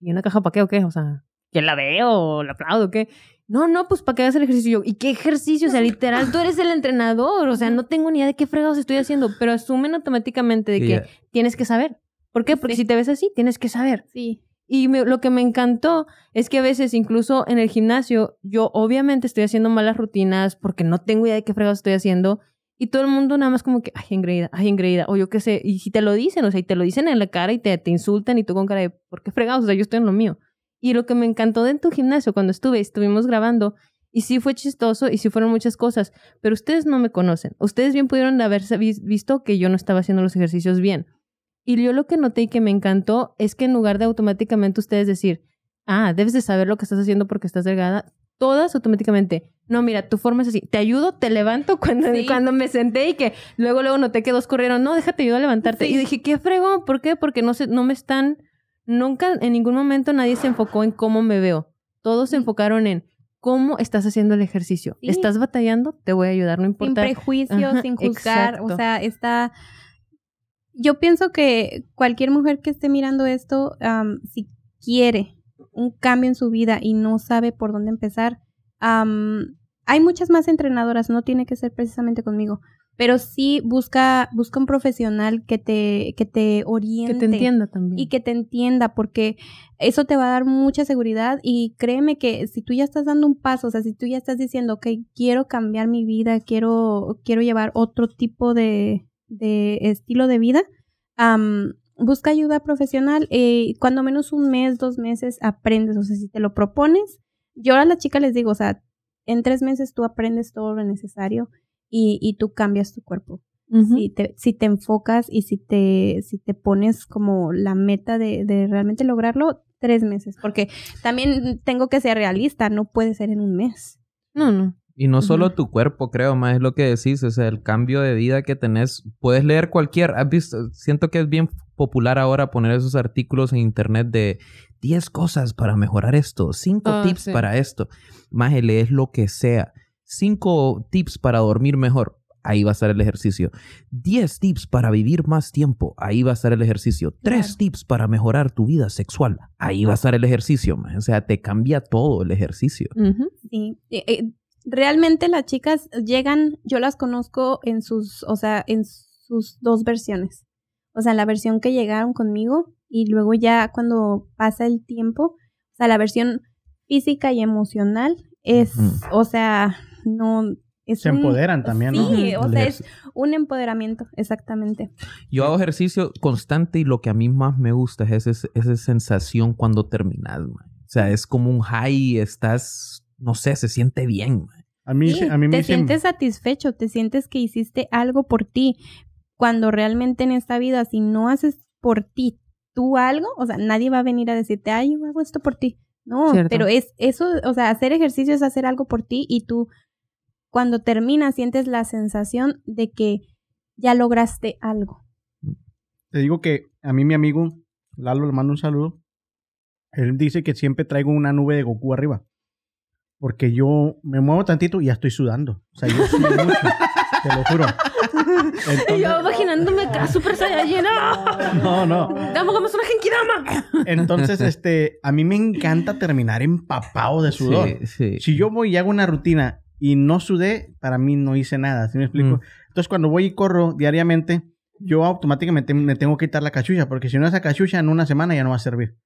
¿y una caja para qué o qué? O sea, ¿que la veo o la aplaudo o qué? No, no, pues para que hagas el ejercicio. Y yo, ¿y qué ejercicio? O sea, literal, tú eres el entrenador. O sea, no tengo ni idea de qué fregados estoy haciendo, pero asumen automáticamente de que tienes que saber. ¿Por qué? Porque Sí. si te ves así, tienes que saber. Sí. Y me- lo que me encantó es que a veces, incluso en el gimnasio, yo obviamente estoy haciendo malas rutinas porque no tengo idea de qué fregados estoy haciendo. Y todo el mundo nada más como que, ay, engreída, ay, engreída, o yo qué sé. Y si te lo dicen, o sea, y te lo dicen en la cara y te, te insultan y tú con cara de, ¿por qué fregados? O sea, yo estoy en lo mío. Y lo que me encantó de tu gimnasio cuando estuve, estuvimos grabando, y sí fue chistoso y sí fueron muchas cosas, pero ustedes no me conocen. Ustedes bien pudieron haber vis- visto que yo no estaba haciendo los ejercicios bien. Y yo lo que noté y que me encantó es que en lugar de automáticamente ustedes decir, ah, debes de saber lo que estás haciendo porque estás delgada, todas automáticamente, no, mira, tu forma es así, te ayudo, te levanto [laughs] cuando, Sí. cuando me senté y que luego luego noté que dos corrieron, no, déjate ayudo a levantarte. Sí. Y dije, qué fregón, ¿por qué? Porque no, se, no me están, nunca, en ningún momento nadie se enfocó en cómo me veo. Todos se enfocaron en cómo estás haciendo el ejercicio. Sí. ¿Estás batallando? Te voy a ayudar, no Sin importa. prejuicios, Ajá, sin juzgar. exacto. O sea, está. Yo pienso que cualquier mujer que esté mirando esto, am, si quiere un cambio en su vida y no sabe por dónde empezar, am, hay muchas más entrenadoras, no tiene que ser precisamente conmigo, pero sí busca, busca un profesional que te, que te oriente. que te entienda también. y que te entienda, porque eso te va a dar mucha seguridad y créeme que si tú ya estás dando un paso, o sea, si tú ya estás diciendo, ok, quiero cambiar mi vida, quiero, quiero llevar otro tipo de, de estilo de vida, am, busca ayuda profesional. eh, cuando menos un mes, dos meses aprendes, o sea, si te lo propones, yo a las chicas les digo, o sea, en tres meses tú aprendes todo lo necesario y, y tú cambias tu cuerpo Ujú. si te, si te enfocas y si te, si te pones como la meta de, de realmente lograrlo, tres meses. Porque también tengo que ser realista, no puede ser en un mes. No, no. Y no solo Ujú. tu cuerpo, creo, más es lo que decís, o sea, el cambio de vida que tenés. Puedes leer cualquier, has visto, siento que es bien popular ahora poner esos artículos en internet de 10 cosas para mejorar esto, 5 Ah, tips sí. para esto. Más lees lo que sea. 5 tips para dormir mejor. Ahí va a estar el ejercicio. 10 tips para vivir más tiempo. Ahí va a estar el ejercicio. 3 Claro. tips para mejorar tu vida sexual. Ahí va a estar el ejercicio. O sea, te cambia todo el ejercicio. Sí. Eh, eh, realmente las chicas llegan, yo las conozco en sus, o sea, en sus dos versiones. O sea, la versión que llegaron conmigo y luego ya cuando pasa el tiempo, o sea, la versión física y emocional es, o sea, no... Es Se un- empoderan también, ¿no? Sí, o sea, es un empoderamiento, exactamente. Yo hago ejercicio constante y lo que a mí más me gusta es ese- esa sensación cuando terminas, man. O sea, es como un high, estás, no sé, se siente bien, man. A mí, Sí, a mí me te sientes satisfecho, te sientes que hiciste algo por ti. Cuando realmente en esta vida, si no haces por ti tú algo, o sea, nadie va a venir a decirte, ay, yo hago esto por ti. No, Cierto. pero es eso, o sea, hacer ejercicio es hacer algo por ti y tú cuando terminas sientes la sensación de que ya lograste algo. Te digo que a mí mi amigo, Lalo, le mando un saludo. Él dice que siempre traigo una nube de Goku arriba. Porque yo me muevo tantito y ya estoy sudando. O sea, yo sudo mucho. te lo juro. [laughs] Y Entonces- yo imaginándome acá, Super Saiyajin. ¡ah! no, no. Damos como una Genkidama. Entonces, este, a mí me encanta terminar empapado de sudor. Sí, sí. Si yo voy y hago una rutina y no sudé, para mí no hice nada. ¿Sí me explico? Mm. Entonces, cuando voy y corro diariamente, yo automáticamente me tengo que quitar la cachucha, porque si no esa cachucha en una semana ya no va a servir.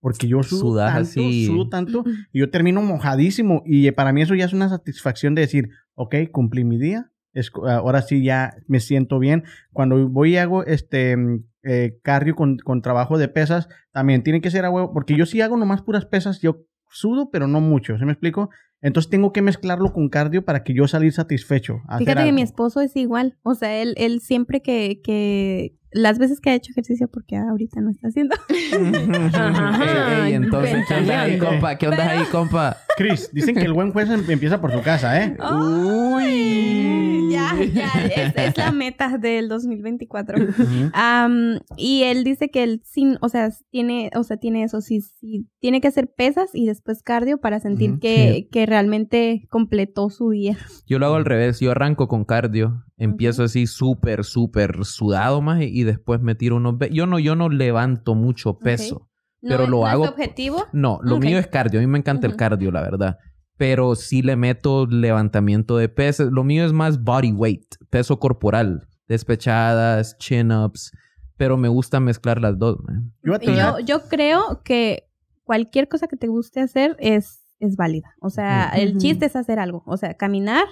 Porque yo sudo Sudas tanto, así. sudo tanto, y yo termino mojadísimo. Y para mí eso ya es una satisfacción de decir, ok, cumplí mi día. es- ahora sí ya me siento bien. Cuando voy y hago este mm, eh, cardio con, con trabajo de pesas, también tiene que ser a huevo, porque yo sí hago nomás puras pesas, yo sudo, pero no mucho, ¿se me explico? Entonces tengo que mezclarlo con cardio para que yo salir satisfecho. Fíjate que mi esposo es igual, o sea, él, él siempre que, que las veces que ha hecho ejercicio, porque ahorita no está haciendo, [laughs] Ajá, Ey, ey, entonces, ¿qué onda ahí, compa? ¿Qué onda ahí, compa? Chris, dicen que el buen juez em- empieza por su casa, ¿eh? Uy. ya, ya, es, es la meta del 2024. Ujú. Am, y él dice que él sin, o sea, tiene, o sea, tiene eso, sí, sí, tiene que hacer pesas y después cardio para sentir que, que realmente completó su día. Yo lo hago al revés. Yo arranco con cardio. Empiezo así súper, súper sudado más y, y después me tiro unos... Yo no, yo no levanto mucho peso. Pero ¿No- lo no hago- Es tu objetivo? No, lo mío es cardio. A mí me encanta el cardio, la verdad. Pero sí le meto levantamiento de pesas. Lo mío es más body weight, peso corporal. Despechadas, chin-ups. Pero me gusta mezclar las dos, man. Yo Yo, yo creo que cualquier cosa que te guste hacer es, es válida. O sea, el chiste es hacer algo. O sea, caminar,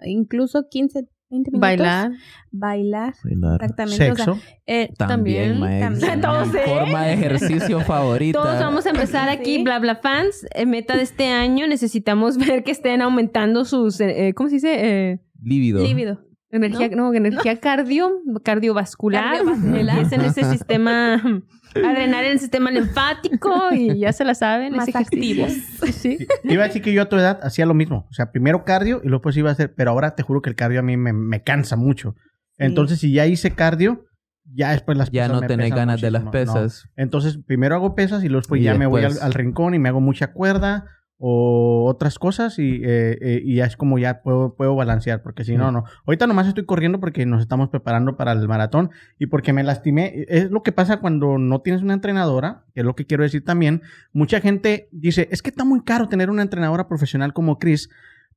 incluso 15, 20 minutos. Bailar. Bailar. Bailar. Exactamente. O sea, Sexo. eh, También, También, también. [laughs] Todos, ¿eh? forma de ejercicio [laughs] favorita. Todos vamos a empezar aquí, Sí. bla bla fans. Eh, meta de este año, necesitamos [laughs] ver que estén aumentando sus, eh, eh, ¿cómo se dice? Eh, Lívido. lívido. Energía, no, energía cardio, cardiovascular. Cardiovascular. Empiecen [laughs] ese sistema, a drenar el sistema linfático y ya se la saben. Más ejercicio. activos. Sí. Iba a decir que yo a tu edad hacía lo mismo. O sea, primero cardio y luego pues iba a hacer... Pero ahora te juro que el cardio a mí me, me cansa mucho. Entonces, si ya hice cardio, ya después las Ya pesas no me tenés ganas de las. No. pesas. Entonces, primero hago pesas y luego después Y ya me voy al, después- al rincón y me hago mucha cuerda o otras cosas y, eh, eh, y ya es como ya puedo, puedo balancear, porque si no, no. Ahorita nomás estoy corriendo porque nos estamos preparando para el maratón y porque me lastimé. Es lo que pasa cuando no tienes una entrenadora, que es lo que quiero decir también. Mucha gente dice, es que está muy caro tener una entrenadora profesional como Chris.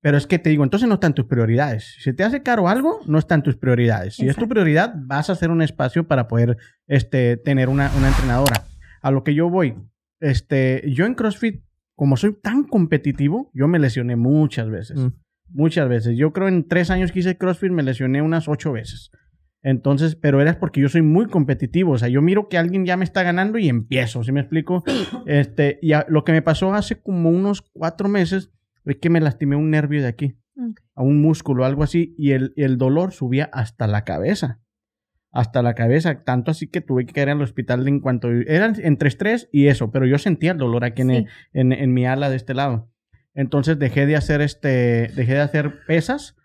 Pero es que te digo, entonces no están tus prioridades. Si te hace caro algo, no están tus prioridades. Si es tu prioridad, vas a hacer un espacio para poder este, tener una, una entrenadora. A lo que yo voy, este, yo en CrossFit, como soy tan competitivo, yo me lesioné muchas veces. Mm. Muchas veces. Yo creo en tres años que hice CrossFit me lesioné unas ocho veces. Entonces, pero era porque yo soy muy competitivo. O sea, yo miro que alguien ya me está ganando y empiezo, ¿sí me explico? Este, y a- lo que me pasó hace como unos cuatro meses es que me lastimé un nervio de aquí, a un músculo, algo así, y el, el dolor subía hasta la cabeza. Hasta la cabeza, tanto así que tuve que caer al hospital en cuanto... Eran entre estrés y eso, pero yo sentía el dolor aquí en, Sí. el- en, en mi ala de este lado. Entonces dejé de hacer este, dejé de hacer pesas,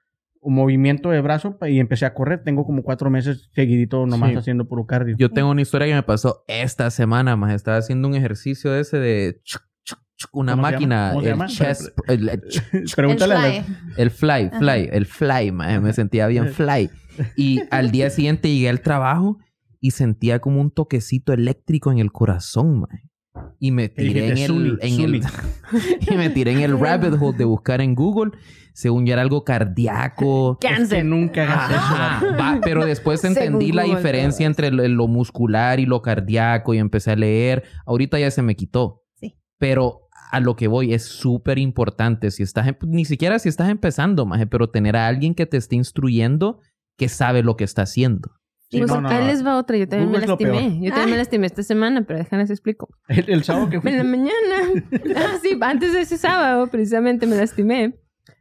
un movimiento de brazo y empecé a correr. Tengo como cuatro meses seguidito nomás Sí. haciendo puro cardio. Yo tengo una historia que me pasó esta semana, más. Estaba haciendo un ejercicio de ese de chuc, chuc, chuc, una ¿Cómo se máquina, llama? ¿Cómo se el llama? chest, el, el [laughs] El fly. el fly, Ajá. fly, el fly, maje. Me sentía bien [laughs] fly. Y al día siguiente llegué al trabajo y sentía como un toquecito eléctrico en el corazón, maje. Y me tiré en el, "Zuni, en el [laughs] y me tiré en el rabbit hole de buscar en Google, según ya era algo cardíaco. Cáncer. nunca eso. Va, pero después Según entendí la Google, diferencia entre lo, lo muscular y lo cardíaco y empecé a leer. Ahorita ya se me quitó. Sí. Pero a lo que voy es súper importante. Si estás, em- ni siquiera si estás empezando, maje, pero tener a alguien que te esté instruyendo que sabe lo que está haciendo. Sí, pues no, no, acá no. les va otra. Yo también Google me lastimé. Yo también me lastimé esta semana, pero déjenles explico. El, el sábado que fui. [laughs] En la mañana. [laughs] Ah, sí, antes de ese sábado, precisamente me lastimé.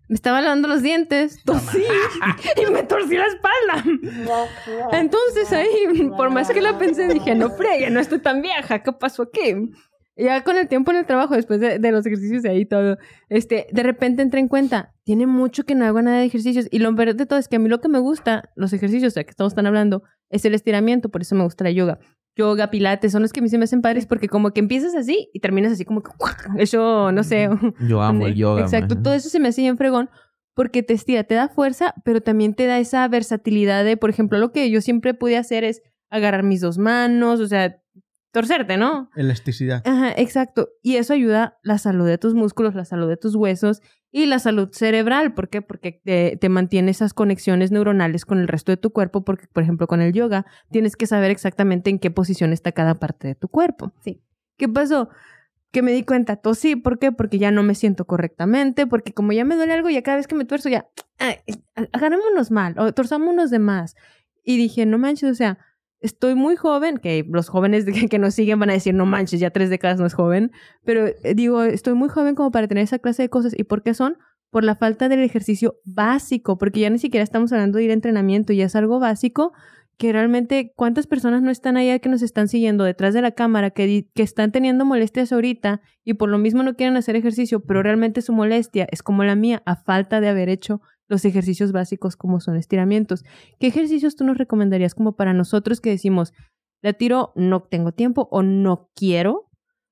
Me estaba lavando los dientes, tosí [laughs] y me torcí la espalda. Entonces ahí, por más que la pensé, dije, no fregue, no estoy tan vieja, ¿qué pasó aquí? Ya con el tiempo en el trabajo, después de, de los ejercicios y ahí todo, este, de repente entré en cuenta, tiene mucho que no hago nada de ejercicios. Y lo peor de todo es que a mí lo que me gusta, los ejercicios, ya que estamos tan hablando, es el estiramiento, por eso me gusta la yoga. Yoga, pilates, son los que a mí se me hacen padres porque como que empiezas así y terminas así como que, [laughs] eso, no sé. Yo amo el yoga. Exacto, todo eso se me hace bien fregón porque te estira, te da fuerza, pero también te da esa versatilidad de, por ejemplo, lo que yo siempre pude hacer es agarrar mis dos manos, o sea, torcerte, ¿no? Elasticidad. Ajá, exacto. Y eso ayuda la salud de tus músculos, la salud de tus huesos y la salud cerebral. ¿Por qué? Porque te, te mantiene esas conexiones neuronales con el resto de tu cuerpo, porque, por ejemplo, con el yoga tienes que saber exactamente en qué posición está cada parte de tu cuerpo. Sí. ¿Qué pasó? Que me di cuenta, tosí, ¿por qué? Porque ya no me siento correctamente, porque como ya me duele algo, ya cada vez que me tuerzo, ya, [tsk] ay, agarrémonos mal, o torzámonos de más. Y dije, no manches, o sea, estoy muy joven, que los jóvenes [laughs] que, nos siguen van a decir, no manches, ya tres décadas no es joven, pero eh, digo, estoy muy joven como para tener esa clase de cosas. ¿Y por qué son? Por la falta del ejercicio básico, porque ya ni siquiera estamos hablando de ir a entrenamiento, ya es algo básico que realmente cuántas personas no están allá que nos están siguiendo detrás de la cámara, que, que están teniendo molestias ahorita y por lo mismo no quieren hacer ejercicio, pero realmente su molestia es como la mía, a falta de haber hecho los ejercicios básicos como son estiramientos. ¿Qué ejercicios tú nos recomendarías como para nosotros que decimos, la tiro, no tengo tiempo o no quiero?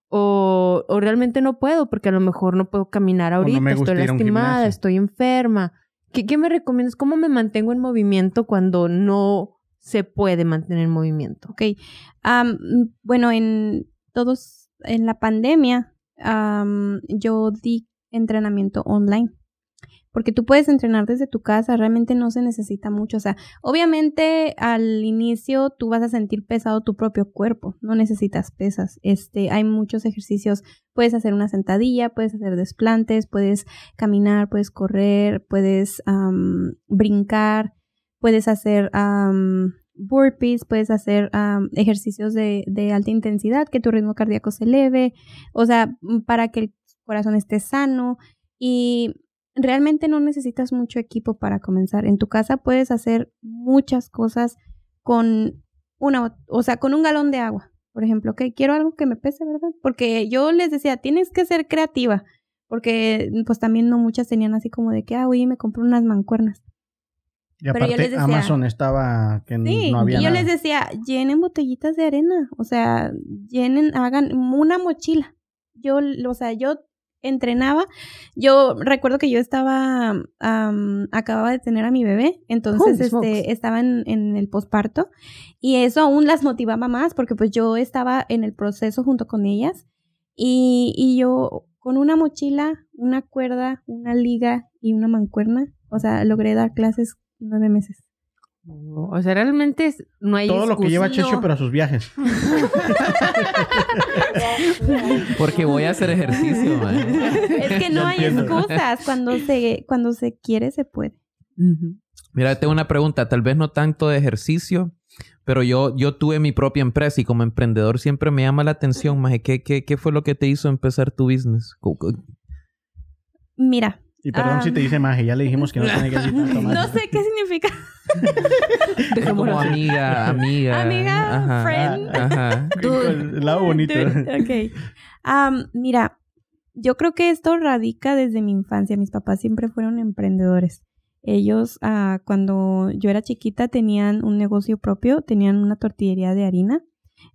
O, o realmente no puedo porque a lo mejor no puedo caminar ahorita, estoy lastimada, estoy enferma. ¿Qué, ¿Qué me recomiendas? ¿Cómo me mantengo en movimiento cuando no se puede mantener en movimiento? Ok. Bueno, en todos, en la pandemia, yo di entrenamiento online. Porque tú puedes entrenar desde tu casa, realmente no se necesita mucho. O sea, obviamente al inicio tú vas a sentir pesado tu propio cuerpo, no necesitas pesas. Este, hay muchos ejercicios, puedes hacer una sentadilla, puedes hacer desplantes, puedes caminar, puedes correr, puedes brincar, puedes hacer am, burpees, puedes hacer ejercicios de, de alta intensidad, que tu ritmo cardíaco se eleve, o sea, para que el corazón esté sano y realmente no necesitas mucho equipo para comenzar. En tu casa puedes hacer muchas cosas con una, o sea, con un galón de agua. Por ejemplo, que quiero algo que me pese, ¿verdad? Porque yo les decía, tienes que ser creativa, porque pues también no muchas tenían así como de que, ah, oye, me compré unas mancuernas. Y Pero yo aparte, les decía- Amazon estaba que Sí, no había y yo nada. les decía, llenen botellitas de arena, o sea, llenen, hagan una mochila. Yo, o sea, yo entrenaba, yo recuerdo que yo estaba, am, acababa de tener a mi bebé, entonces este, estaba en, en el posparto y eso aún las motivaba más porque pues yo estaba en el proceso junto con ellas y, y yo con una mochila, una cuerda, una liga y una mancuerna, o sea, logré dar clases nueve meses. O sea, realmente es- no hay Todo lo que lleva. Checho, pero a sus viajes. [laughs] Porque voy a hacer ejercicio, man. Es que no hay entiendo. excusas. Cuando se, cuando se quiere, se puede. Mira, tengo una pregunta, tal vez no tanto de ejercicio, pero yo, yo tuve mi propia empresa y como emprendedor siempre me llama la atención, Maje, ¿qué, qué, qué fue lo que te hizo empezar tu business? Mira, Y perdón Ah. si te dice magia, ya le dijimos que no tiene que decir tanto [laughs] magia. no sé qué significa. [laughs] Como amiga, amiga. Amiga, ajá, friend. Ajá. [laughs] El lado bonito. ok. Am, mira, yo creo que esto radica desde mi infancia. Mis papás siempre fueron emprendedores. Ellos, ah, cuando yo era chiquita, tenían un negocio propio, tenían una tortillería de harina.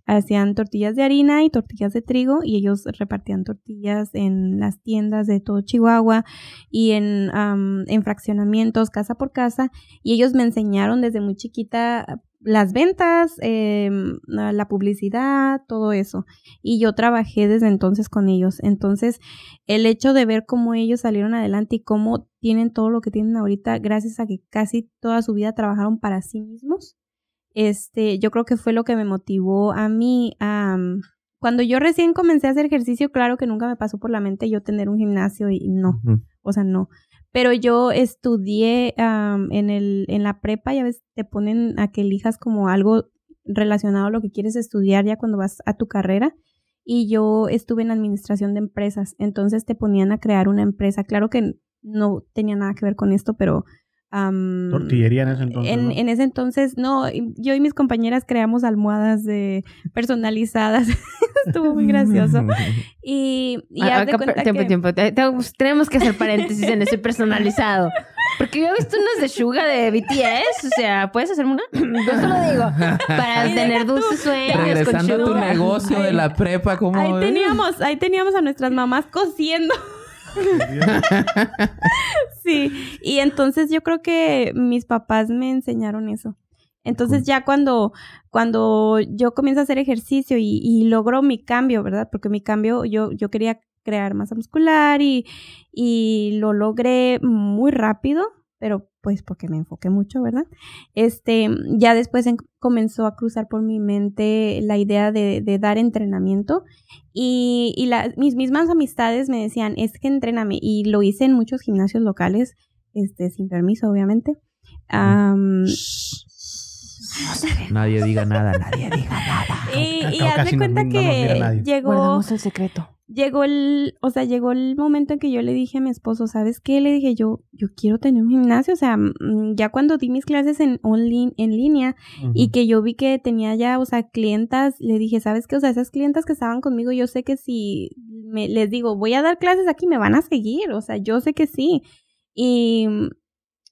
Hacían tortillas de harina y tortillas de trigo y ellos repartían tortillas en las tiendas de todo Chihuahua y en, en fraccionamientos, casa por casa. Y ellos me enseñaron desde muy chiquita las ventas, em, la publicidad, todo eso. Y yo trabajé desde entonces con ellos. Entonces, el hecho de ver cómo ellos salieron adelante y cómo tienen todo lo que tienen ahorita, gracias a que casi toda su vida trabajaron para sí mismos, este, yo creo que fue lo que me motivó a mí a... cuando yo recién comencé a hacer ejercicio, claro que nunca me pasó por la mente yo tener un gimnasio y no, o sea, no. Pero yo estudié en, el, en la prepa, ya ves, te ponen a que elijas como algo relacionado a lo que quieres estudiar ya cuando vas a tu carrera. Y yo estuve en administración de empresas, entonces te ponían a crear una empresa. Claro que no tenía nada que ver con esto, pero am, Tortillería en ese entonces. en, ¿no? en ese entonces, no, yo y mis compañeras creamos almohadas de personalizadas. [laughs] Estuvo muy gracioso. Y, y Ah, haz de acá, cuenta tiempo, que- tiempo. Te- te- tenemos que hacer paréntesis en ese personalizado. Porque yo he visto unas de Suga de BTS. O sea, ¿puedes hacerme una? Yo solo digo. Para tener dulces sueños con Regresando a tu negocio de la prepa, como... Ahí teníamos, ahí teníamos a nuestras mamás cosiendo. [laughs] sí, y entonces yo creo que mis papás me enseñaron eso. Entonces ya cuando, cuando yo comienzo a hacer ejercicio y, logro mi cambio, ¿verdad? Porque mi cambio, yo, yo quería crear masa muscular y, y lo logré muy rápido, pero pues porque me enfoqué mucho, ¿verdad? Este, ya después en- comenzó a cruzar por mi mente la idea de, de dar entrenamiento y, y la- mis mismas amistades me decían, es que entréname. Y lo hice en muchos gimnasios locales, este, sin permiso, obviamente. Am, Nadie diga nada, nadie diga nada. [laughs] y y Casi haz de no- cuenta no que nadie. llegó, Guardamos el secreto. Llegó el, o sea, llegó el momento en que yo le dije a mi esposo, ¿sabes qué? Le dije yo, yo quiero tener un gimnasio, o sea, mm, ya cuando di mis clases en online, en línea y que yo vi que tenía ya, o sea, clientas, le dije, ¿sabes qué? O sea, esas clientas que estaban conmigo, yo sé que si me, les digo, voy a dar clases aquí, me van a seguir, o sea, yo sé que sí. Y mm,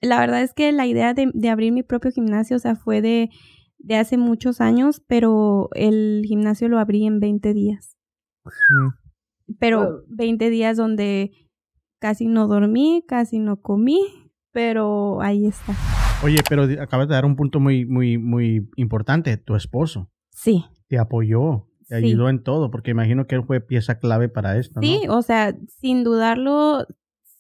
la verdad es que la idea de, de abrir mi propio gimnasio, o sea, fue de, de hace muchos años, pero el gimnasio lo abrí en 20 días. Pero Wow. 20 días donde casi no dormí, casi no comí, pero ahí está. Oye, pero acabas de dar un punto muy, muy, muy importante. Tu esposo Sí. te apoyó, te Sí. ayudó en todo, porque imagino que él fue pieza clave para esto, ¿no? Sí, o sea, sin dudarlo,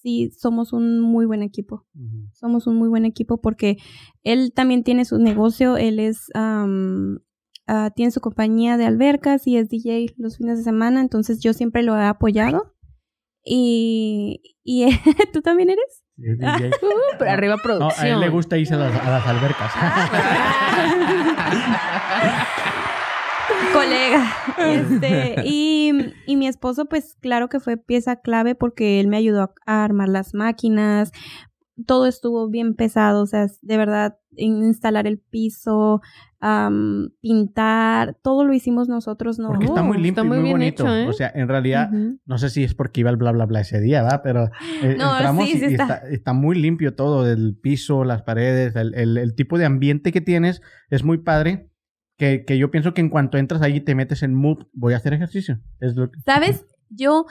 sí, somos un muy buen equipo. Somos un muy buen equipo porque él también tiene su negocio, él es, am, ah, tiene su compañía de albercas y es DJ los fines de semana, entonces yo siempre lo he apoyado. Y, y [laughs] tú también eres. Sí, es DJ. [laughs] Uh, pero arriba No, producción. a él le gusta irse a las, a las albercas. [laughs] colega. Este, y, y mi esposo, pues claro que fue pieza clave porque él me ayudó a, a armar las máquinas. Todo estuvo bien pesado, o sea, de verdad, instalar el piso, pintar, todo lo hicimos nosotros, ¿no? Porque está muy Oh, limpio está y muy bonito. hecho, ¿eh? O sea, en realidad, no sé si es porque iba el bla bla bla ese día, ¿va? Pero eh, No, entramos sí, y, sí y está. está. está muy limpio todo, el piso, las paredes, el, el- el tipo de ambiente que tienes es muy padre. Que, que yo pienso que en cuanto entras ahí te metes en mood, voy a hacer ejercicio. Es lo que- ¿Sabes? Yo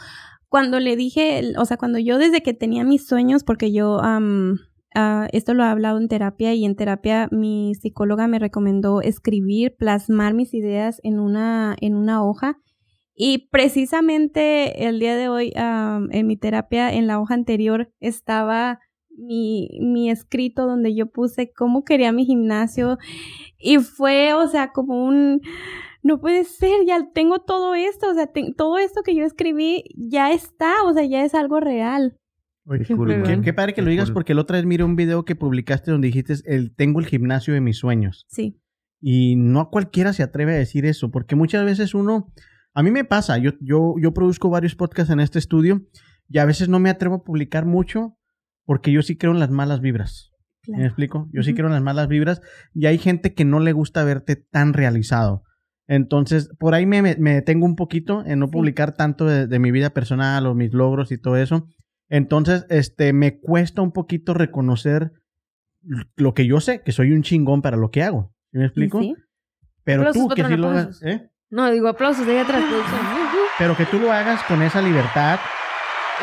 cuando le dije, o sea, cuando yo desde que tenía mis sueños, porque yo, am, ah, esto lo he hablado en terapia y en terapia mi psicóloga me recomendó escribir, plasmar mis ideas en una, en una hoja. Y precisamente el día de hoy, am, en mi terapia, en la hoja anterior, estaba mi, mi escrito donde yo puse cómo quería mi gimnasio. Y fue, o sea, como un, no puede ser, ya tengo todo esto, o sea, te- todo esto que yo escribí ya está, o sea, ya es algo real. Oye, Qué cool. Qué, qué padre que lo digas cool. porque el otra vez miré un video que publicaste donde dijiste, el, tengo el gimnasio de mis sueños. Sí. Y no cualquiera se atreve a decir eso, porque muchas veces uno, a mí me pasa, yo, yo, yo produzco varios podcasts en este estudio y a veces no me atrevo a publicar mucho porque yo sí creo en las malas vibras. ¿Me explico? Yo sí creo en las malas vibras y hay gente que no le gusta verte tan realizado. Entonces, por ahí me, detengo un poquito en no Sí. publicar tanto de, de mi vida personal o mis logros y todo eso. Entonces, este, me cuesta un poquito reconocer lo que yo sé, que soy un chingón para lo que hago. ¿Sí ¿Me explico? Sí. Pero Aplausos, tú que sí lo hagas. ¿eh? No, digo aplausos de ahí atrás. producción. Pero que tú lo hagas con esa libertad.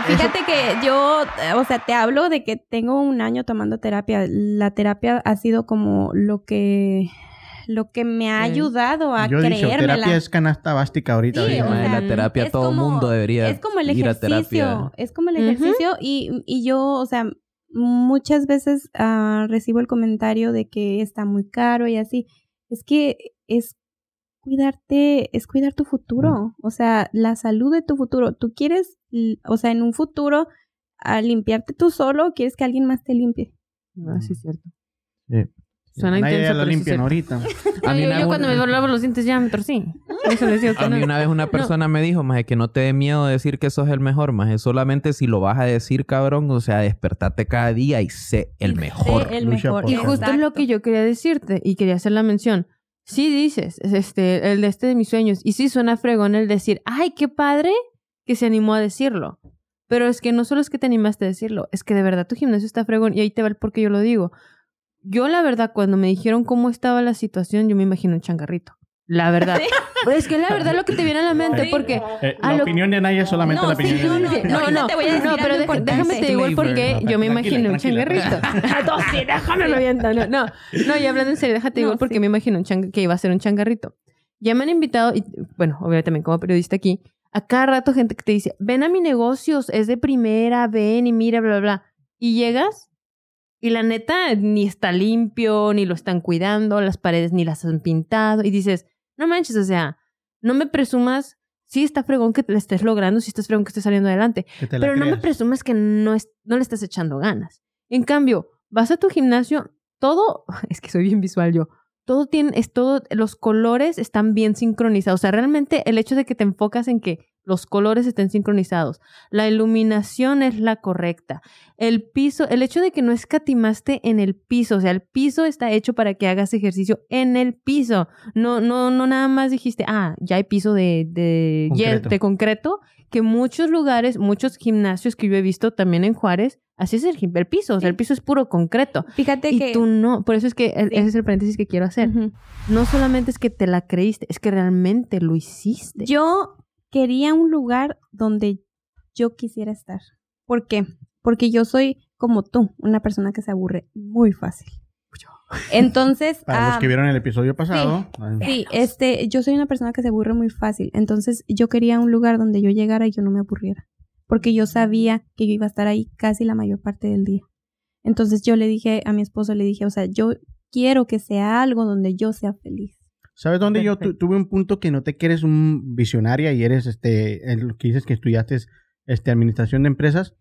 Fíjate que yo, eh, o sea, te hablo de que tengo un año tomando terapia. La terapia ha sido como lo que, lo que me ha Sí. ayudado a Yo he dicho, creérmela. terapia es canasta bástica ahorita. Sí, o sea, la terapia, todo como- mundo debería es como el ir a ejercicio, terapia. es como el ejercicio y, y yo, o sea, muchas veces ah, recibo el comentario de que está muy caro y así. Es que es cuidarte, es cuidar tu futuro, o sea, la salud de tu futuro. Tú quieres, o sea, en un futuro, a limpiarte tú solo, o quieres que alguien más te limpie. Ah, sí, es cierto. Suena Nadie intenso, sí es limpian cierto. ahorita. [laughs] A mí yo, yo cuando me lavo los dientes ya me torcí. Eso les digo que A mí no. una vez una persona me dijo, más que no te dé miedo decir que sos el mejor, más solamente si lo vas a decir, cabrón, o sea, despertate cada día y sé el Y mejor. sé el mejor. Y justo es lo Exacto. que yo quería decirte y quería hacer la mención. Sí dices, es este, el de este de mis sueños. Y sí suena fregón el decir, ay, qué padre que se animó a decirlo. Pero es que no solo es que te animaste a decirlo, es que de verdad tu gimnasio está fregón. Y ahí te va el por qué yo lo digo. Yo la verdad, cuando me dijeron cómo estaba la situación, yo me imagino un changarrito. La verdad. Es que la verdad lo que te viene a la mente, Sí. porque Eh, A la lo- opinión de nadie es solamente No, la opinión sí, de no, nadie. no, no, no, te voy a decir no, pero déjame te digo el por qué Flavor. yo me imagino un changarrito. [laughs] No, sí, déjame lo aviento. No, no, no, y hablando en serio, déjate No, igual porque sí. me imagino un chang- que iba a ser un changarrito. Ya me han invitado, y bueno, obviamente también como periodista aquí, a cada rato gente que te dice, ven a mi negocios, es de primera, ven y mira, bla, bla, bla. Y llegas y la neta ni está limpio, ni lo están cuidando, las paredes ni las han pintado. Y dices, no manches, o sea, no me presumas, sí está fregón que te estés logrando, sí está fregón que estés saliendo adelante. Pero no me presumas que no, es, no le estás echando ganas. En cambio, vas a tu gimnasio, todo, [laughs] es que soy bien visual yo, todo tiene, es todo, los colores están bien sincronizados. O sea, realmente el hecho de que te enfocas en que los colores estén sincronizados, la iluminación es la correcta, el piso, el hecho de que no escatimaste en el piso, o sea, el piso está hecho para que hagas ejercicio en el piso. No, no, no nada más dijiste, ah, ya hay piso de, de, Concreto. de concreto, que muchos lugares, muchos gimnasios que yo he visto también en Juárez, así es el, el piso, o sea, el piso es puro concreto. Fíjate Y que... tú no, por eso es que el- Sí. ese es el paréntesis que quiero hacer. No solamente es que te la creíste, es que realmente lo hiciste. Yo quería un lugar donde yo quisiera estar. ¿Por qué? Porque yo soy como tú, una persona que se aburre muy fácil. Entonces, [laughs] Para los ah, que vieron el episodio pasado. ay, sí, este, yo soy una persona que se aburre muy fácil. Entonces, yo quería un lugar donde yo llegara y yo no me aburriera. Porque yo sabía que yo iba a estar ahí casi la mayor parte del día. Entonces, yo le dije a mi esposo, le dije, o sea, yo quiero que sea algo donde yo sea feliz. ¿Sabes dónde yo tu- tuve un punto que noté que eres un visionaria y eres este, el que dices que estudiaste este, administración de empresas?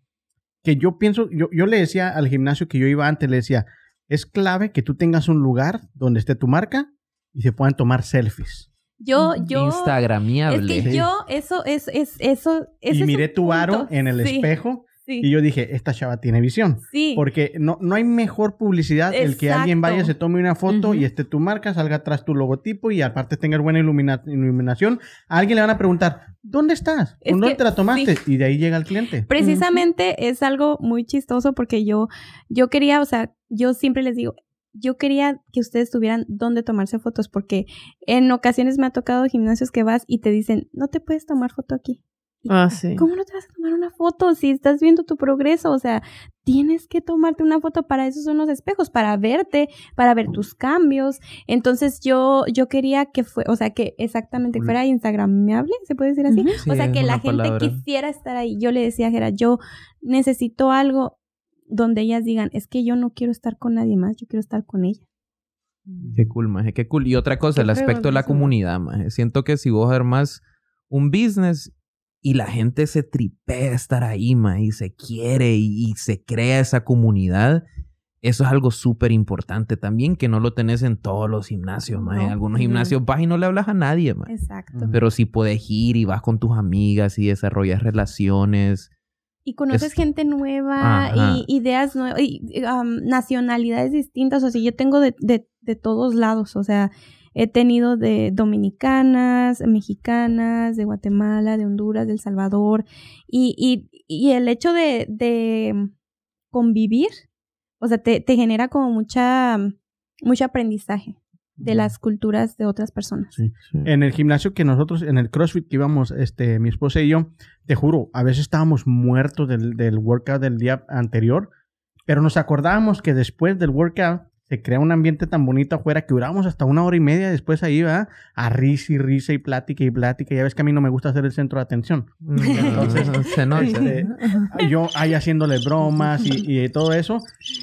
Que yo pienso, yo, yo le decía al gimnasio que yo iba antes, le decía, es clave que tú tengas un lugar donde esté tu marca y se puedan tomar selfies. Yo, yo... Es Instagramiable. que yo, eso, es, es, eso, ese y es miré tu aro en el Sí, espejo Sí, y yo dije, esta chava tiene visión. sí. Porque no, no hay mejor publicidad el que alguien vaya, se tome una foto y esté tu marca, salga atrás tu logotipo y aparte tenga buena ilumina- iluminación. A alguien le van a preguntar, ¿dónde estás? Es ¿Dónde que- te la tomaste? sí. Y de ahí llega el cliente. Precisamente es algo muy chistoso porque yo, yo quería, o sea, yo siempre les digo, yo quería que ustedes tuvieran dónde tomarse fotos porque en ocasiones me ha tocado gimnasios que vas y te dicen, no te puedes tomar foto aquí. Ah, sí. ¿Cómo no te vas a tomar una foto si estás viendo tu progreso? O sea, tienes que tomarte una foto para eso son los espejos, para verte, para ver tus cambios. Entonces yo, yo quería que fue, o sea, que exactamente fuera instagramable, se puede decir así. Sí, o sea, que la gente palabra. quisiera estar ahí. Yo le decía a Jera, yo necesito algo donde ellas digan, es que yo no quiero estar con nadie más, yo quiero estar con ella. Qué cool, maje, qué cool. Y otra cosa, Qué el aspecto de la comunidad, maje. Siento que si vos armas un business y la gente se tripea estar ahí, maje, y se quiere y, y se crea esa comunidad, eso es algo súper importante también, que no lo tenés en todos los gimnasios. En No. algunos Ujú. gimnasios vas y no le hablas a nadie, maje. Exacto. Pero si puedes ir y vas con tus amigas y desarrollas relaciones. Y conoces Es- gente nueva Ajá. y ideas nuevas y y, um, nacionalidades distintas. O sea, yo tengo de, de, de todos lados. O sea, he tenido de dominicanas, mexicanas, de Guatemala, de Honduras, de El Salvador. Y, y, y el hecho de, de convivir, o sea, te, te genera como mucha, mucho aprendizaje de las culturas de otras personas. Sí. En el gimnasio que nosotros, en el CrossFit que íbamos, este, mi esposa y yo, te juro, a veces estábamos muertos del, del workout del día anterior, pero nos acordábamos que después del workout se crea un ambiente tan bonito afuera que durábamos hasta una hora y media después ahí, ¿verdad? A risa y risa y plática y plática. Ya ves que a mí no me gusta ser el centro de atención. Entonces, se. Este, yo ahí haciéndole bromas y, y todo eso,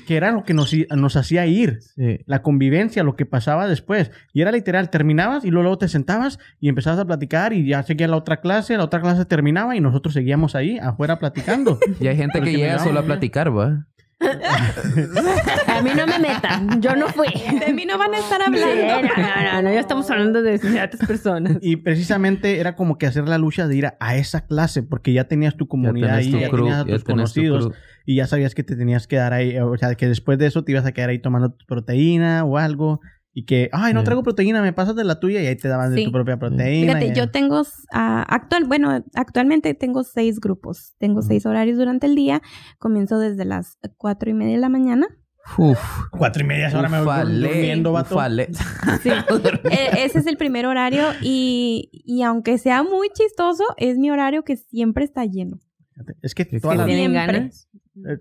que era lo que nos, nos hacía ir Sí. la convivencia, lo que pasaba después. Y era literal, terminabas y luego, luego te sentabas y empezabas a platicar y ya seguía la otra clase, la otra clase terminaba y nosotros seguíamos ahí afuera platicando. Y hay gente Pero que llega solo a platicar, ¿va? [laughs] A mí no me metan. Yo no fui. De mí no van a estar Sí, hablando. no, no, no, no, ya estamos hablando de ciertas personas. Y precisamente era como que hacer la lucha de ir a, a esa clase, porque ya tenías tu comunidad tenés ahí, tu ya crew, tenías a ya tus tu conocidos, y ya sabías que te tenías que dar ahí, o sea, que después de eso te ibas a quedar ahí tomando tu proteína o algo, y que, ay, no traigo proteína, me pasas de la tuya, y ahí te daban de tu propia proteína. Fíjate, yo tengo, ah, actual, bueno, actualmente tengo seis grupos. Tengo seis horarios durante el día. Comienzo desde las cuatro y media de la mañana. Uf. Cuatro y media, ahora me voy durmiendo, vato. ufale. [laughs] Sí. [laughs] E- ese es el primer horario y, y aunque sea muy chistoso, es mi horario que siempre está lleno. Es que todas las- ¿Tienen Siempre. ganas?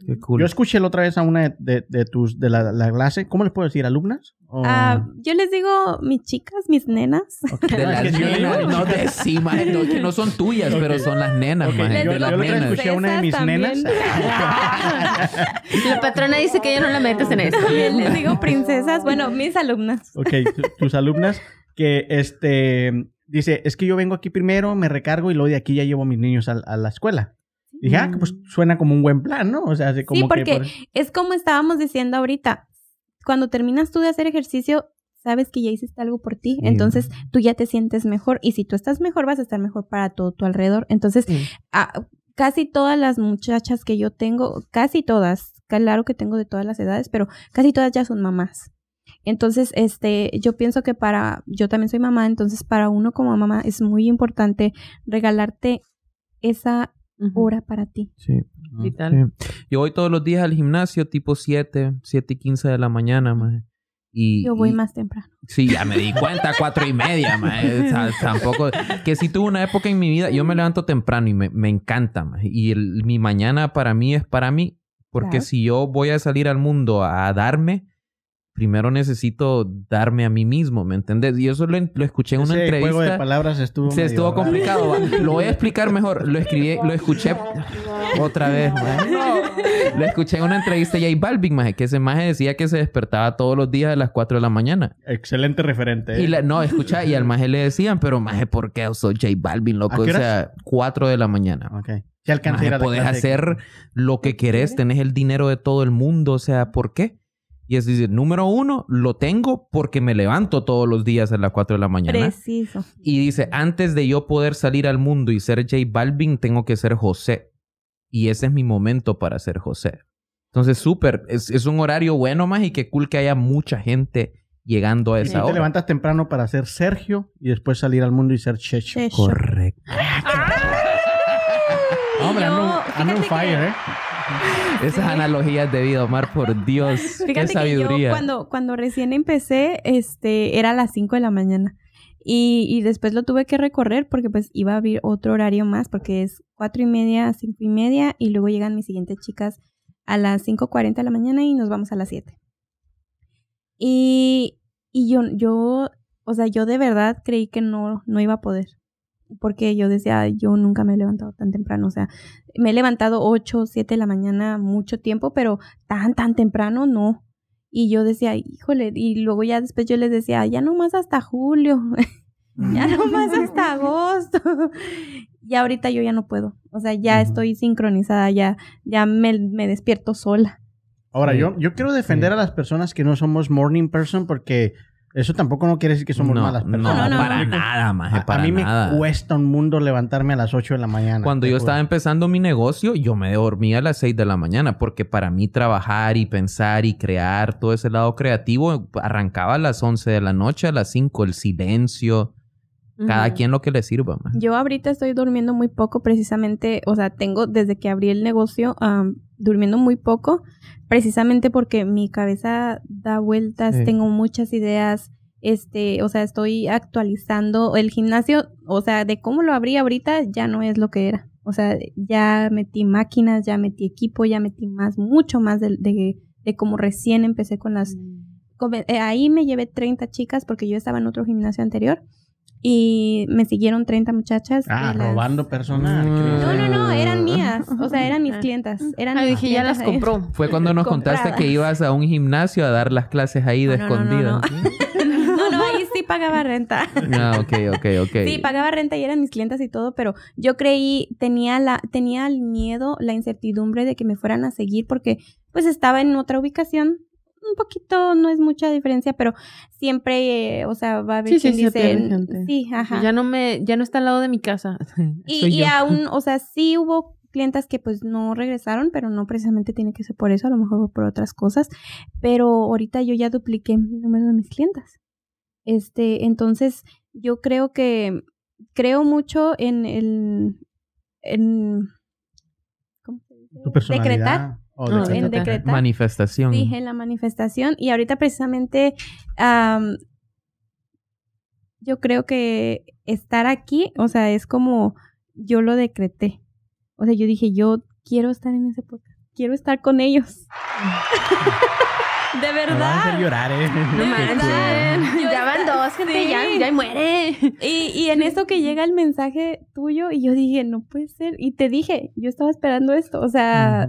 eh, cool. Yo escuché la otra vez a una de, de- de tus, de la, la clase, ¿cómo les puedo decir? ¿Alumnas? Ah, yo les digo mis chicas, mis nenas. De [laughs] no, las nenas, de sí, maje, no, que no son tuyas, pero son las nenas, Ok, maje, yo- de yo las nenas. escuché a una de mis nenas. [laughs] La patrona dice que ella no la metes en esto. También les digo princesas. Bueno, mis alumnas. Ok, tu- tus alumnas que este dice, es que yo vengo aquí primero, me recargo y luego de aquí ya llevo a mis niños a, a la escuela. Y dije, ah, pues suena como un buen plan, ¿no? O sea, así como Sí, porque que por- es como estábamos diciendo ahorita. Cuando terminas tú de hacer ejercicio, sabes que ya hiciste algo por ti. Entonces tú ya te sientes mejor. Y si tú estás mejor, vas a estar mejor para todo tu alrededor. Entonces, casi todas las muchachas que yo tengo, casi todas, claro que tengo de todas las edades, pero casi todas ya son mamás. Entonces, este, yo pienso que para, yo también soy mamá, entonces para uno como mamá es muy importante regalarte esa hora para ti. Sí. Vital. Sí. Yo voy todos los días al gimnasio tipo 7, 7 y 15 de la mañana, maje. Y, Yo voy y- más temprano. Sí, ya me di cuenta, cuatro y media, [laughs] maje. O sea, tampoco... Que sí tuve una época en mi vida, yo me levanto temprano y me, me encanta, maje. Y el- mi mañana para mí es para mí, porque Claro. si yo voy a salir al mundo a darme, primero necesito darme a mí mismo, ¿me entendés? Y eso lo, lo escuché en una ese entrevista. juego de palabras estuvo Se estuvo raro. complicado. va. [laughs] Lo voy a explicar mejor. Lo escribí, lo escuché otra vez. Lo escuché en una entrevista de J Balvin, maje, que ese maje decía que se despertaba todos los días a las 4 de la mañana. Excelente referente. ¿eh? Y la- no, escucha, y al maje le decían, pero maje, ¿por qué soy J Balvin, loco? ¿A O sea, 4 de la mañana. Ok. Si alcanza a ir Maje, a la podés clase. hacer lo que querés, tenés el dinero de todo el mundo, o sea, ¿por qué? Y es decir, número uno, lo tengo porque me levanto todos los días a las 4 de la mañana. Preciso. Y dice, antes de yo poder salir al mundo y ser J Balvin, tengo que ser José. Y ese es mi momento para ser José. Entonces, súper. Es, es un horario bueno más y qué cool que haya mucha gente llegando a Y esa te hora. levantas temprano para ser Sergio y después salir al mundo y ser Checho. Checho. Correcto. Hombre, Yo, ando, ando fire, que- ¿eh? [laughs] Esas analogías de vida, Omar, por Dios. [laughs] qué Fíjate que sabiduría. yo cuando, cuando recién empecé, este, era a las 5 de la mañana. Y, y después lo tuve que recorrer porque pues iba a abrir otro horario más porque es cuatro y media, cinco y media y luego llegan mis siguientes chicas a las 5.40 de la mañana y nos vamos a las 7. Y, y yo, yo, o sea, yo de verdad creí que no, no iba a poder. Porque yo decía, "Ay, yo nunca me he levantado tan temprano. O sea, me he levantado 8, 7 de la mañana mucho tiempo, pero tan, tan temprano no. Y yo decía, híjole, y luego ya después yo les decía, ya no más hasta julio, [laughs] ya no más hasta agosto. [laughs] y ahorita yo ya no puedo. O sea, ya estoy sincronizada, ya, ya me, me despierto sola. Ahora, Sí. yo, yo quiero defender Sí. a las personas que no somos morning person porque eso tampoco no quiere decir que somos no, malas personas. No, no, para nada, maje, A, a para mí nada. me cuesta un mundo levantarme a las 8 de la mañana. Cuando yo juro. estaba empezando mi negocio, yo me dormía a las 6 de la mañana porque para mí trabajar y pensar y crear todo ese lado creativo arrancaba a las 11 de la noche, a las 5, el silencio, cada Ujú. quien lo que le sirva. man. Yo ahorita estoy durmiendo muy poco, precisamente, o sea, tengo desde que abrí el negocio am, durmiendo muy poco, precisamente porque mi cabeza da vueltas, Sí. tengo muchas ideas, este, o sea, estoy actualizando el gimnasio, o sea, de cómo lo abrí ahorita ya no es lo que era. O sea, ya metí máquinas, ya metí equipo, ya metí más, mucho más de, de, de como recién empecé con las come- eh, ahí me llevé 30 chicas porque yo estaba en otro gimnasio anterior y me siguieron 30 muchachas. Ah, las- robando personal. Mm. creo. No, no, no, eran mías. O sea, eran mis Ah. clientas. Eran Ah, mis dije, ya las compró. Fue cuando nos contaste que ibas a un gimnasio a dar las clases ahí de No, no, no, [laughs] No, no, ahí sí pagaba renta. Ah, ok, ok, ok. Sí, pagaba renta y eran mis clientas y todo, pero yo creí, tenía la, tenía el miedo, la incertidumbre de que me fueran a seguir porque pues estaba en otra ubicación. Un poquito, no es mucha diferencia, pero siempre, eh, o sea, va a haber Sí, sí, quien sí, dice, sí, ajá. Ya no me, ya no está al lado de mi casa. [laughs] Y, y aún, [laughs] o sea, sí hubo clientas que pues no regresaron, pero no precisamente tiene que ser por eso, a lo mejor por otras cosas. Pero ahorita yo ya dupliqué el número de mis clientas. Este, entonces, yo creo que creo mucho en el en ¿cómo se dice? Tu personalidad. Decretar. No, decretar. en decretar. Manifestación. En la manifestación. Y ahorita precisamente am, yo creo que estar aquí, o sea, es como yo lo decreté. O sea, yo dije, yo quiero estar en ese podcast. Quiero estar con ellos. [laughs] De Me van a hacer verdad. llorar, ¿eh? No manches. verdad. Ya van dos, gente, sí. ya, ya muere. Y, y en eso que llega el mensaje tuyo, y yo dije, no puede ser. Y te dije, yo estaba esperando esto. O sea.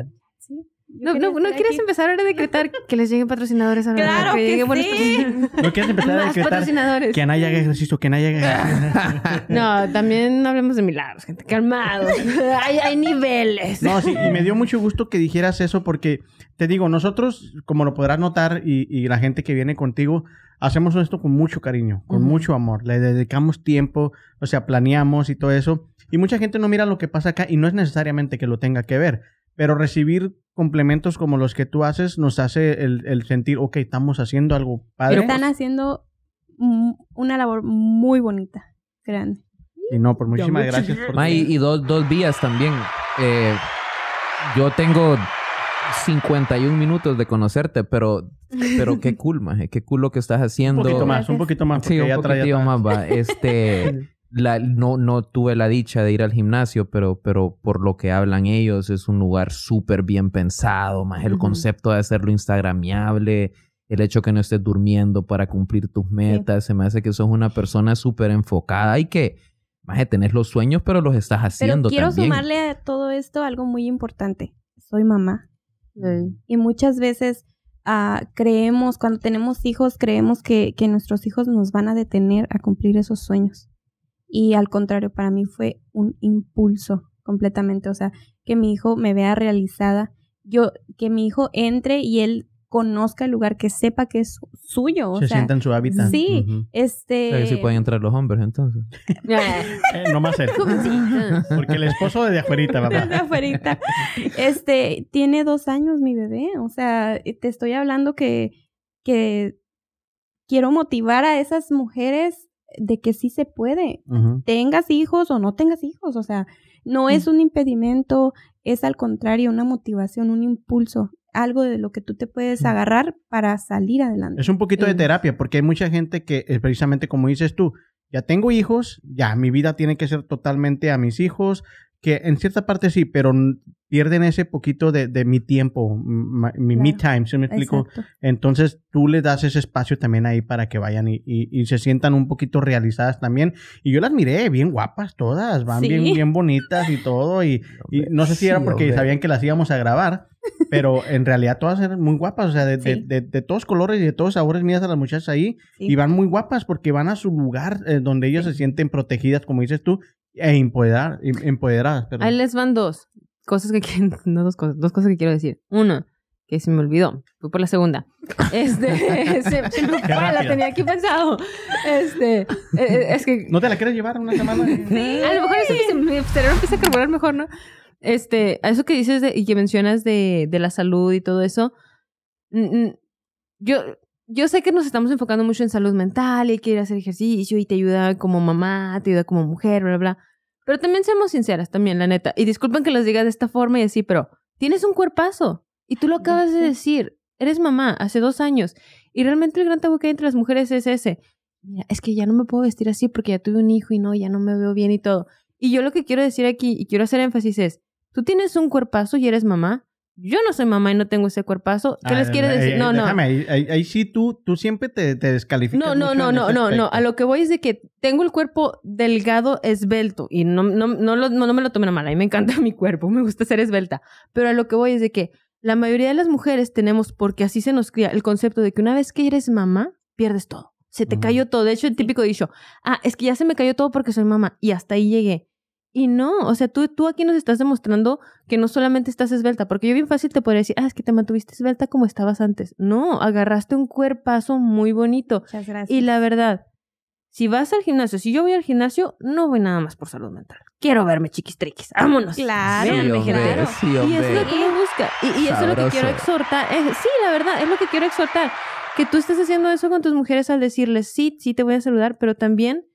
No, no, no quieres aquí. empezar ahora a decretar [laughs] que les lleguen patrocinadores a la Claro que lleguen buenos sí. patrocinadores. [laughs] ¿No quieres empezar a decretar que nadie haga ejercicio, que nadie haga [laughs] ejercicio? No, también no hablemos de milagros, gente. Calmados. hay, hay niveles. No, sí, y me dio mucho gusto que dijeras eso porque te digo, nosotros, como lo podrás notar, y, y la gente que viene contigo, hacemos esto con mucho cariño, con mucho amor. Le dedicamos tiempo, o sea, planeamos y todo eso. Y mucha gente no mira lo que pasa acá y no es necesariamente que lo tenga que ver, pero recibir complementos como los que tú haces nos hace el, el sentir, ok, estamos haciendo algo padre. Están haciendo mm, una labor muy bonita, grande. Y no, por muchísimas mucho- gracias. Por Ma, y, y dos, dos vías también. Eh, yo tengo 51 minutos de conocerte, pero, pero qué [laughs] cool, maje. Qué cool lo que estás un haciendo. poquito más, un poquito más. Sí, un ya poquito más va. Este, [laughs] la, no, no tuve la dicha de ir al gimnasio, pero, pero por lo que hablan ellos, es un lugar súper bien pensado, más el concepto de hacerlo instagramiable, el hecho que no estés durmiendo para cumplir tus metas, se me hace que sos una persona súper enfocada y que, más tenés los sueños, pero los estás Pero haciendo quiero también. sumarle a todo esto algo muy importante. Soy mamá. Sí. Y muchas veces ah, creemos, cuando tenemos hijos, creemos que, que nuestros hijos nos van a detener a cumplir esos sueños. Y al contrario, para mí fue un impulso completamente. O sea, que mi hijo me vea realizada. Yo, que mi hijo entre y él conozca el lugar, que sepa que es suyo. O Se sea, sienta en su hábitat. sí. Ujú. este. O sea, que sí pueden entrar los hombres entonces. [laughs] Eh, no más él. [laughs] Porque el esposo de afuerita, papá. Desde afuerita. Este, tiene dos años mi bebé. O sea, te estoy hablando que, que quiero motivar a esas mujeres de que sí se puede. Tengas hijos o no tengas hijos. O sea, no es un impedimento, es al contrario, una motivación, un impulso, algo de lo que tú te puedes agarrar para salir adelante. Es un poquito de Mm. terapia, porque hay mucha gente que, eh, precisamente como dices tú, ya tengo hijos, ya mi vida tiene que ser totalmente a mis hijos, que en cierta parte sí, pero pierden ese poquito de, de mi tiempo, mi me time, ¿sí me explico? Exacto. Entonces tú le das ese espacio también ahí para que vayan y, y- y se sientan un poquito realizadas también. Y yo las miré, bien guapas todas, van Sí. bien, bien bonitas y todo. Y, y no sé si era porque hombre. sabían que las íbamos a grabar, pero en realidad todas eran muy guapas, o sea, de, de- Sí. de- de todos colores y de todos sabores. Miras a las muchachas ahí Sí. y van muy guapas porque van a su lugar eh, donde ellas se sienten protegidas, como dices tú, e empoderar, em- empoderadas. perdón. Ahí les van dos cosas que quiero, [laughs] no dos cosas, dos cosas que quiero decir. Uno, que se me olvidó, fui por la segunda. Este, se, [laughs] se me fue, la tenía aquí pensado. Este, eh, eh, es que ¿No te la quieres llevar una semana? a lo mejor eso que se, mi cerebro empieza a carburar mejor, ¿no? Este, a eso que dices de- y que mencionas de, de la salud y todo eso, yo, yo sé que nos estamos enfocando mucho en salud mental y hay que ir a hacer ejercicio y te ayuda como mamá, te ayuda como mujer, bla, bla. Pero también seamos sinceras, también, la neta. Y disculpen que los diga de esta forma y así, pero tienes un cuerpazo. Y tú lo acabas de decir. Eres mamá hace dos años. Y realmente el gran tabú que hay entre las mujeres es ese. Mira, es que ya no me puedo vestir así porque ya tuve un hijo y no, ya no me veo bien y todo. Y yo lo que quiero decir aquí y quiero hacer énfasis es, tú tienes un cuerpazo y eres mamá. Yo no soy mamá y no tengo ese cuerpazo. ¿Qué les Ah, quiere eh, decir? eh, No, no. Déjame, ahí, ahí, ahí sí tú, tú siempre te, te descalificas. No, no, no, no, no, no. A lo que voy es de que tengo el cuerpo delgado, esbelto. Y no, no, no, lo- no, no me lo tomen a mal. A mí me encanta [laughs] mi cuerpo. Me gusta ser esbelta. Pero a lo que voy es de que la mayoría de las mujeres tenemos, porque así se nos cría, el concepto de que una vez que eres mamá, pierdes todo. Se te Ujú. cayó todo. De hecho, el típico dicho, ah, es que ya se me cayó todo porque soy mamá y hasta ahí llegué. Y no, o sea, tú, tú aquí nos estás demostrando que no solamente estás esbelta, porque yo bien fácil te podría decir, ah, es que te mantuviste esbelta como estabas antes. No, agarraste un cuerpazo muy bonito. Muchas gracias. Y la verdad, si vas al gimnasio, si yo voy al gimnasio, no voy nada más por salud mental. Quiero verme chiquistriquis. Vámonos. Claro, Sí, hombre, sí, Y eso es lo que uno busca. Y, y eso es lo que quiero exhortar. Eh, sí, la verdad, es lo que quiero exhortar. Que tú estés haciendo eso con tus mujeres al decirles, sí, sí te voy a saludar, pero también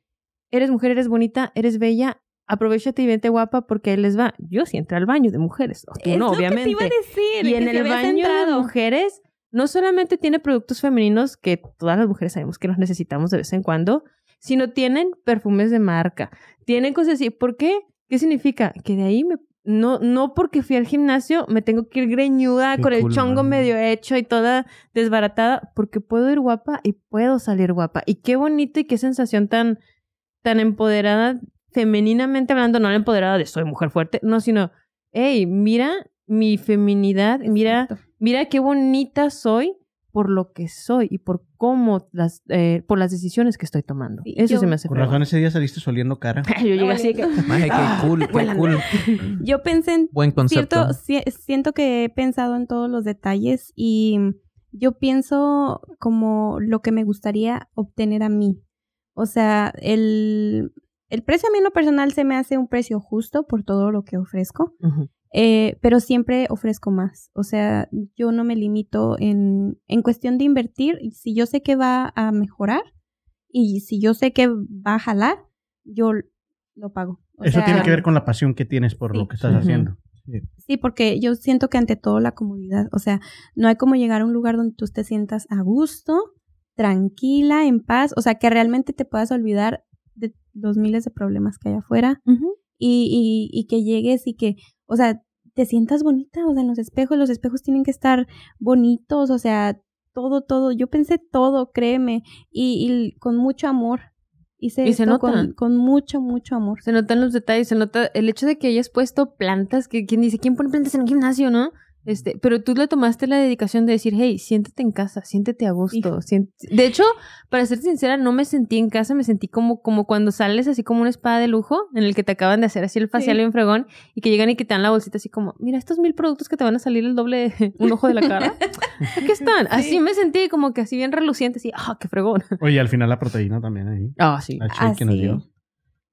eres mujer, eres bonita, eres bella. Aprovechate y vente guapa porque ahí les va. Yo sí entré al baño de mujeres. o tú Es no, lo que te obviamente. iba a decir. Y que en el baño de mujeres no solamente tiene productos femeninos que todas las mujeres sabemos que los necesitamos de vez en cuando, sino tienen perfumes de marca, tienen cosas así. ¿Por qué? ¿Qué significa? Que de ahí me no no porque fui al gimnasio me tengo que ir greñuda Qué con el chongo man. medio hecho y toda desbaratada, porque puedo ir guapa y puedo salir guapa. Y qué bonito y qué sensación tan tan empoderada femeninamente hablando, no la empoderada de soy mujer fuerte, no, sino, hey, mira mi feminidad, mira, Exacto. mira qué bonita soy por lo que soy y por cómo las, eh, por las decisiones que estoy tomando. Sí, Eso yo- se me hace Con fregón. razón ese día saliste soliendo cara. [laughs] Yo llegué así que, Maje, qué cool, qué cool. [laughs] Yo pensé en Buen concepto. Cierto, si- siento que he pensado en todos los detalles y yo pienso como lo que me gustaría obtener a mí. O sea, el, el precio a mí en lo personal se me hace un precio justo por todo lo que ofrezco, eh, pero siempre ofrezco más. O sea, yo no me limito en, en cuestión de invertir. Si yo sé que va a mejorar y si yo sé que va a jalar, yo lo pago. O Eso sea, tiene que ver con la pasión que tienes por Sí. lo que estás haciendo. Sí, porque yo siento que ante todo la comodidad, o sea, no hay como llegar a un lugar donde tú te sientas a gusto, tranquila, en paz, o sea, que realmente te puedas olvidar los miles de problemas que hay afuera y, y, y que llegues y que, o sea, te sientas bonita, o sea, en los espejos, los espejos tienen que estar bonitos, o sea, todo, todo, yo pensé todo, créeme, y, y con mucho amor. Hice Y se esto con, nota. con mucho, mucho amor. Se notan los detalles, se nota el hecho de que hayas puesto plantas, que quien dice, ¿quién pone plantas en un gimnasio, no? Este, pero tú le tomaste la dedicación de decir, hey, siéntate en casa, siéntete a gusto. De hecho, para ser sincera, no me sentí en casa, me sentí como, como cuando sales así como una espada de lujo, en el que te acaban de hacer así el facial Sí. bien fregón, y que llegan y que te dan la bolsita así como, mira, estos mil productos que te van a salir el doble de [laughs] un ojo de la cara. [laughs] Aquí están. Así Sí. me sentí como que así bien reluciente, así, ah, qué fregón. Oye, al final la proteína también ahí. Ah, sí. Ah, que nos sí. dio.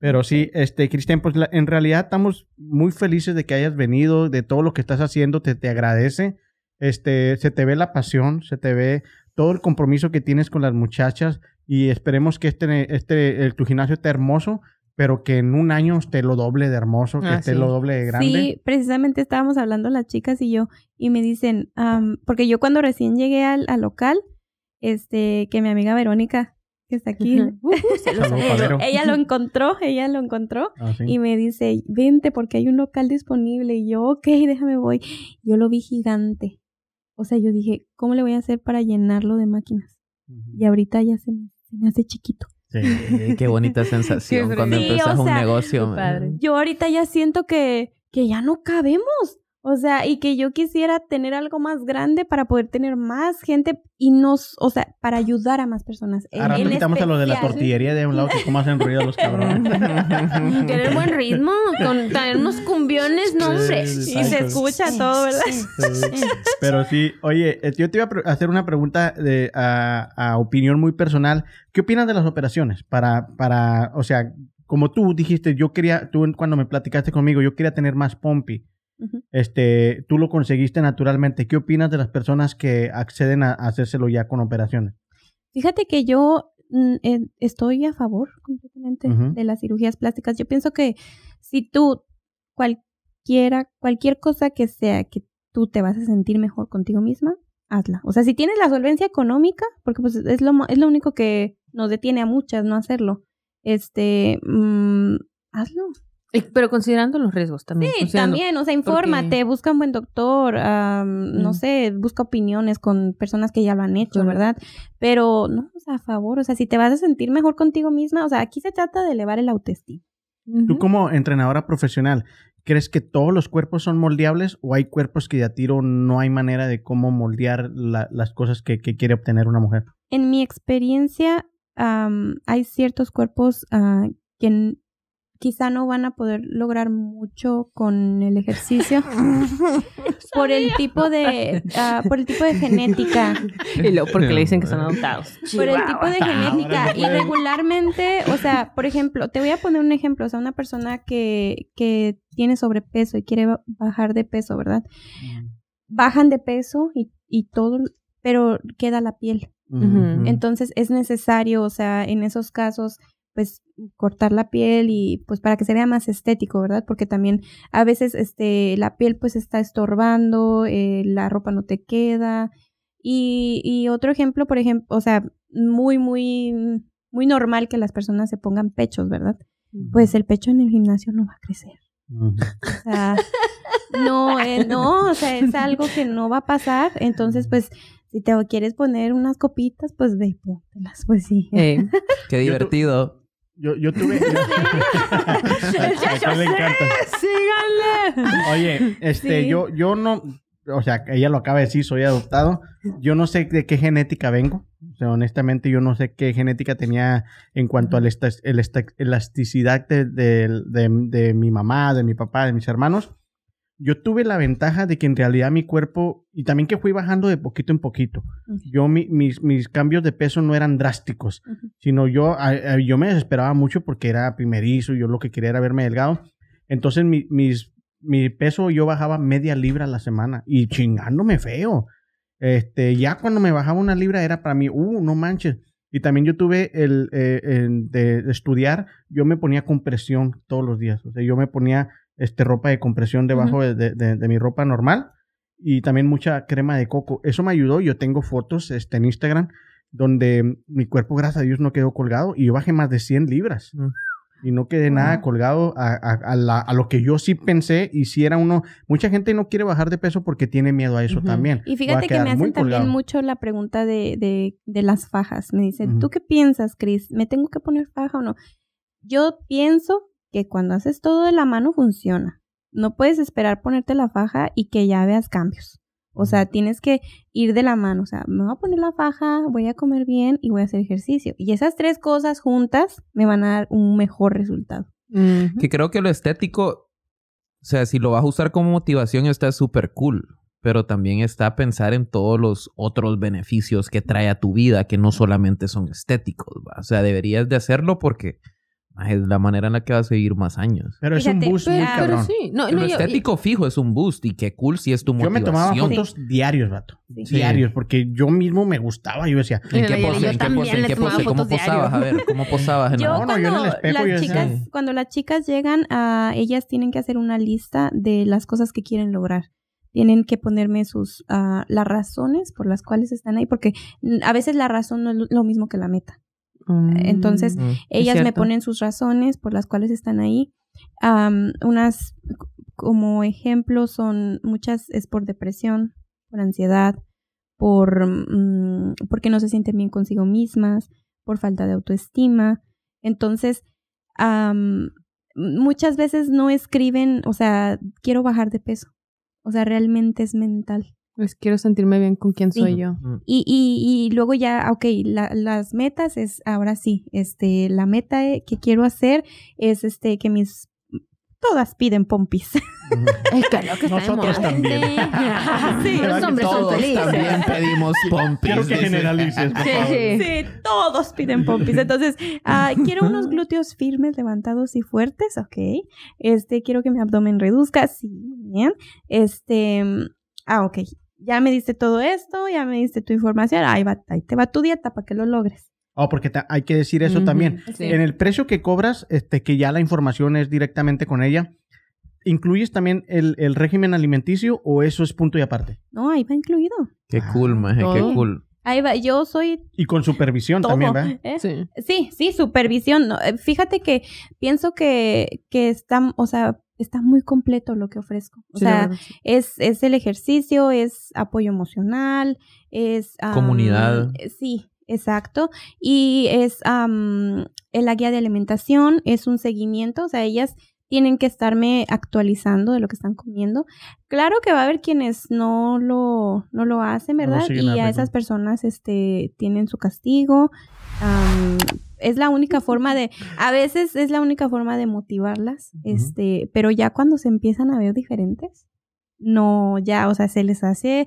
Pero sí, este, Cristian, pues la- en realidad estamos muy felices de que hayas venido, de todo lo que estás haciendo, te, te agradece. Este, se te ve la pasión, se te ve todo el compromiso que tienes con las muchachas y esperemos que este, este, el- tu gimnasio esté hermoso, pero que en un año esté lo doble de hermoso, que Ah, esté sí. lo doble de grande. Sí, precisamente estábamos hablando las chicas y yo, y me dicen, porque yo cuando recién llegué al, al local, este, que mi amiga Verónica, que está aquí. Uh. Padero. ella lo encontró, ella lo encontró, Ah, sí. y me dice, vente porque hay un local disponible, y yo, ok, déjame voy. Yo lo vi gigante. O sea, yo dije, ¿cómo le voy a hacer para llenarlo de máquinas? Y ahorita ya se me, se me hace chiquito. Sí. Eh, qué bonita sensación [laughs] Qué cuando. Sí, empezás o un negocio. padre. yo ahorita ya siento que, que ya no cabemos. O sea, y que yo quisiera tener algo más grande para poder tener más gente y nos, o sea, para ayudar a más personas. En- A rato en quitamos a lo de la especial. tortillería de un lado que cómo hacen ruido los cabrones. [laughs] Tener buen ritmo, con tener unos cumbiones, no hombre. Sí, Y se escucha todo, ¿verdad? Sí. Pero sí, oye, eh, yo te iba a hacer una pregunta de, a, a opinión muy personal. ¿Qué opinas de las operaciones? Para, para, o sea, como tú dijiste, yo quería, tú cuando me platicaste conmigo, yo quería tener más pompi. Este, tú lo conseguiste naturalmente. ¿Qué opinas de las personas que acceden a, hacérselo ya con operaciones? Fíjate que yo mm, eh, estoy a favor completamente de las cirugías plásticas. Yo pienso que si tú cualquiera, cualquier cosa que sea que tú te vas a sentir mejor contigo misma, hazla. O sea, si tienes la solvencia económica, porque pues es lo, es lo único que nos detiene a muchas no hacerlo, este, mm, hazlo. Y- Pero considerando los riesgos también. Sí, también, o sea, infórmate, busca un buen doctor, am, no Mm. sé, busca opiniones con personas que ya lo han hecho, Claro. ¿verdad? Pero no, o sea, a favor, o sea, si te vas a sentir mejor contigo misma, o sea, aquí se trata de elevar el autoestima. Tú como entrenadora profesional, ¿crees que todos los cuerpos son moldeables o hay cuerpos que de a tiro no hay manera de cómo moldear la- las cosas que, que quiere obtener una mujer? En mi experiencia, am, hay ciertos cuerpos ah, que quizá no van a poder lograr mucho con el ejercicio [laughs] por el tipo de ah, por el tipo de [laughs] genética. Y luego porque le dicen que son adoptados. por el tipo de genética. Y regularmente, o sea, por ejemplo, te voy a poner un ejemplo, o sea, una persona que, que tiene sobrepeso y quiere ba- bajar de peso, ¿verdad? Bajan de peso y, y todo, pero queda la piel. Entonces es necesario, o sea, en esos casos, pues cortar la piel y pues para que se vea más estético, ¿verdad? Porque también a veces este la piel pues está estorbando, eh, la ropa no te queda. Y, y otro ejemplo, por ejemplo, o sea, muy, muy, muy normal que las personas se pongan pechos, ¿verdad? Pues el pecho en el gimnasio no va a crecer. O sea, no, eh, no, o sea, es algo que no va a pasar. Entonces, pues, si te quieres poner unas copitas, pues ve, póntelas, pues sí. Eh, Qué divertido. Yo, yo tuve. [laughs] a le encanta. ¡Síganle! Oye, este, Sí. yo, yo no, o sea, ella lo acaba de decir, soy adoptado. Yo no sé de qué genética vengo. O sea, honestamente, yo no sé qué genética tenía en cuanto a la esta- el esta- elasticidad de, de- de- de mi mamá, de mi papá, de mis hermanos. Yo tuve la ventaja de que en realidad mi cuerpo, y también que fui bajando de poquito en poquito. Yo, mi- mis, mis cambios de peso no eran drásticos, sino yo, a- a- yo me desesperaba mucho porque era primerizo, y yo lo que quería era verme delgado. Entonces mi, mis, mi peso yo bajaba media libra a la semana y chingándome feo. Este, ya cuando me bajaba una libra era para mí, uh, no manches. Y también yo tuve el eh, el de estudiar, yo me ponía compresión todos los días. O sea, yo me ponía este, ropa de compresión debajo de, de- de- de mi ropa normal y también mucha crema de coco. Eso me ayudó. Yo tengo fotos este, en Instagram donde mi cuerpo, gracias a Dios, no quedó colgado y yo bajé más de 100 libras. Mm. Y no quedé nada colgado a, a- a la- a lo que yo sí pensé. Y si era uno. Mucha gente no quiere bajar de peso porque tiene miedo a eso también. Y fíjate que me hacen también mucho la pregunta de, de, de las fajas. Me dicen. ¿tú qué piensas, Cris? ¿Me tengo que poner faja o no? Yo pienso que cuando haces todo de la mano funciona. No puedes esperar ponerte la faja y que ya veas cambios. O sea, tienes que ir de la mano. O sea, me voy a poner la faja, voy a comer bien y voy a hacer ejercicio. Y esas tres cosas juntas me van a dar un mejor resultado. Que creo que lo estético, o sea, si lo vas a usar como motivación está súper cool, pero también está pensar en todos los otros beneficios que trae a tu vida que no solamente son estéticos, ¿va? O sea, deberías de hacerlo porque es la manera en la que vas a vivir más años. Pero es Fíjate, un boost muy Pero cabrón. sí. No, Lo no, yo- estético fijo es un boost y qué cool si es tu Yo me motivación. tomaba Sí. fotos diarios, vato. Sí. Diarios, porque yo mismo me gustaba. Yo decía, ¿En qué yo pose? ¿En qué pose? ¿En qué pose? ¿Cómo posabas? A ver, ¿cómo posabas? En Yo No, no, yo en el espejo las decía- chicas, cuando las chicas llegan a ellas tienen que hacer una lista de las cosas que quieren lograr. Tienen que ponerme sus ah, las razones por las cuales están ahí, porque a veces la razón no es lo- lo mismo que la meta. Mm. Entonces, Mm. Ellas me ponen sus razones por las cuales están ahí. Unas como ejemplo son muchas es por depresión, por ansiedad, por mm, porque no se sienten bien consigo mismas, por falta de autoestima. Entonces, am, muchas veces no escriben, o sea, quiero bajar de peso. O sea, realmente es mental. Pues quiero sentirme bien con quien Sí. soy yo. Y, y, y luego ya, ok, la- las metas es, ahora sí, este, la meta eh, que quiero hacer es este, que mis, todas piden pompis. Es que lo que Nosotros también. Sí, [laughs] los hombres son Todos felices. también pedimos pompis. quiero que generalices, por Sí, favor. sí. Sí, todos piden pompis. Entonces, ah, quiero unos glúteos firmes, levantados y fuertes, ok. Este, quiero que mi abdomen reduzca, sí, muy bien. Este, ah, ok. Ya me diste todo esto, ya me diste tu información, ahí va, ahí te va tu dieta para que lo logres. Oh, porque hay que decir eso también. Sí. En el precio que cobras, este, que ya la información es directamente con ella, ¿incluyes también el, el régimen alimenticio o eso es punto y aparte? No, ahí va incluido. Qué cool, maje, qué cool. Ahí va, yo soy Y con supervisión todo. también, ¿verdad? ¿eh? Sí. Sí, sí, supervisión. Eh, Fíjate que pienso que, que está, o sea, está muy completo lo que ofrezco. O Sí, sea, verdad, sí. es, es el ejercicio, es apoyo emocional, es... Comunidad. Sí, exacto. Y es en la guía de alimentación, es un seguimiento, o sea, ellas tienen que estarme actualizando de lo que están comiendo. Claro que va a haber quienes no lo, no lo hacen, ¿verdad? y a regla. esas personas este, tienen su castigo. Es la única forma de, a veces es la única forma de motivarlas, este, pero ya cuando se empiezan a ver diferentes, no, ya, o sea, se les hace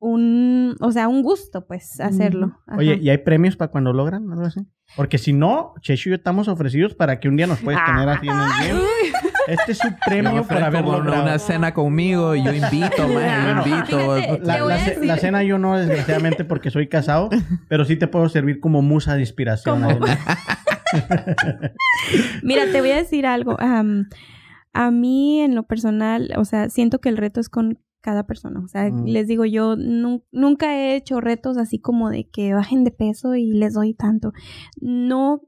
un, o sea, un gusto, pues, hacerlo. Ajá. Oye, ¿y hay premios para cuando logran algo así? Porque si no, Checho y yo estamos ofrecidos para que un día nos puedes tener así en el. [laughs] Este es su premio por haber logrado. una cena conmigo y yo invito, [laughs] man, yo invito. Fíjate, La, ce- cena yo no, desgraciadamente, porque soy casado, pero sí te puedo servir como musa de inspiración. [laughs] Mira, te voy a decir algo. a mí, en lo personal, o sea, siento que el reto es con cada persona. O sea, Mm. les digo, yo nu- nunca he hecho retos así como de que bajen de peso y les doy tanto. No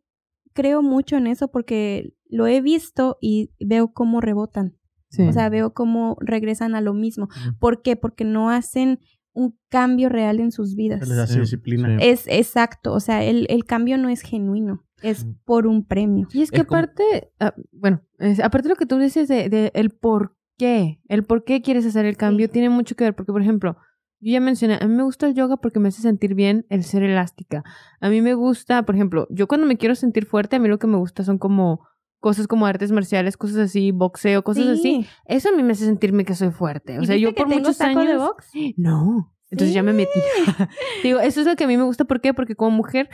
creo mucho en eso porque lo he visto y veo cómo rebotan. Sí. O sea, veo cómo regresan a lo mismo. ¿Por qué? Porque no hacen un cambio real en sus vidas. Les hace Sí, disciplina. sí. Es exacto, o sea, el, el cambio no es genuino, es por un premio. Y es que Es como- aparte, ah, bueno, es- aparte de lo que tú dices de, de el por qué, el por qué quieres hacer el cambio, Sí. tiene mucho que ver, porque por ejemplo, yo ya mencioné, a mí me gusta el yoga porque me hace sentir bien el ser elástica. A mí me gusta, por ejemplo, yo cuando me quiero sentir fuerte, a mí lo que me gusta son como cosas como artes marciales, cosas así, boxeo, cosas así. Sí. Eso a mí me hace sentirme que soy fuerte. O ¿Y sea, yo por muchos saco años... de box? No. Entonces ya me metí. [laughs] Digo, eso es lo que a mí me gusta. ¿Por qué? Porque como mujer,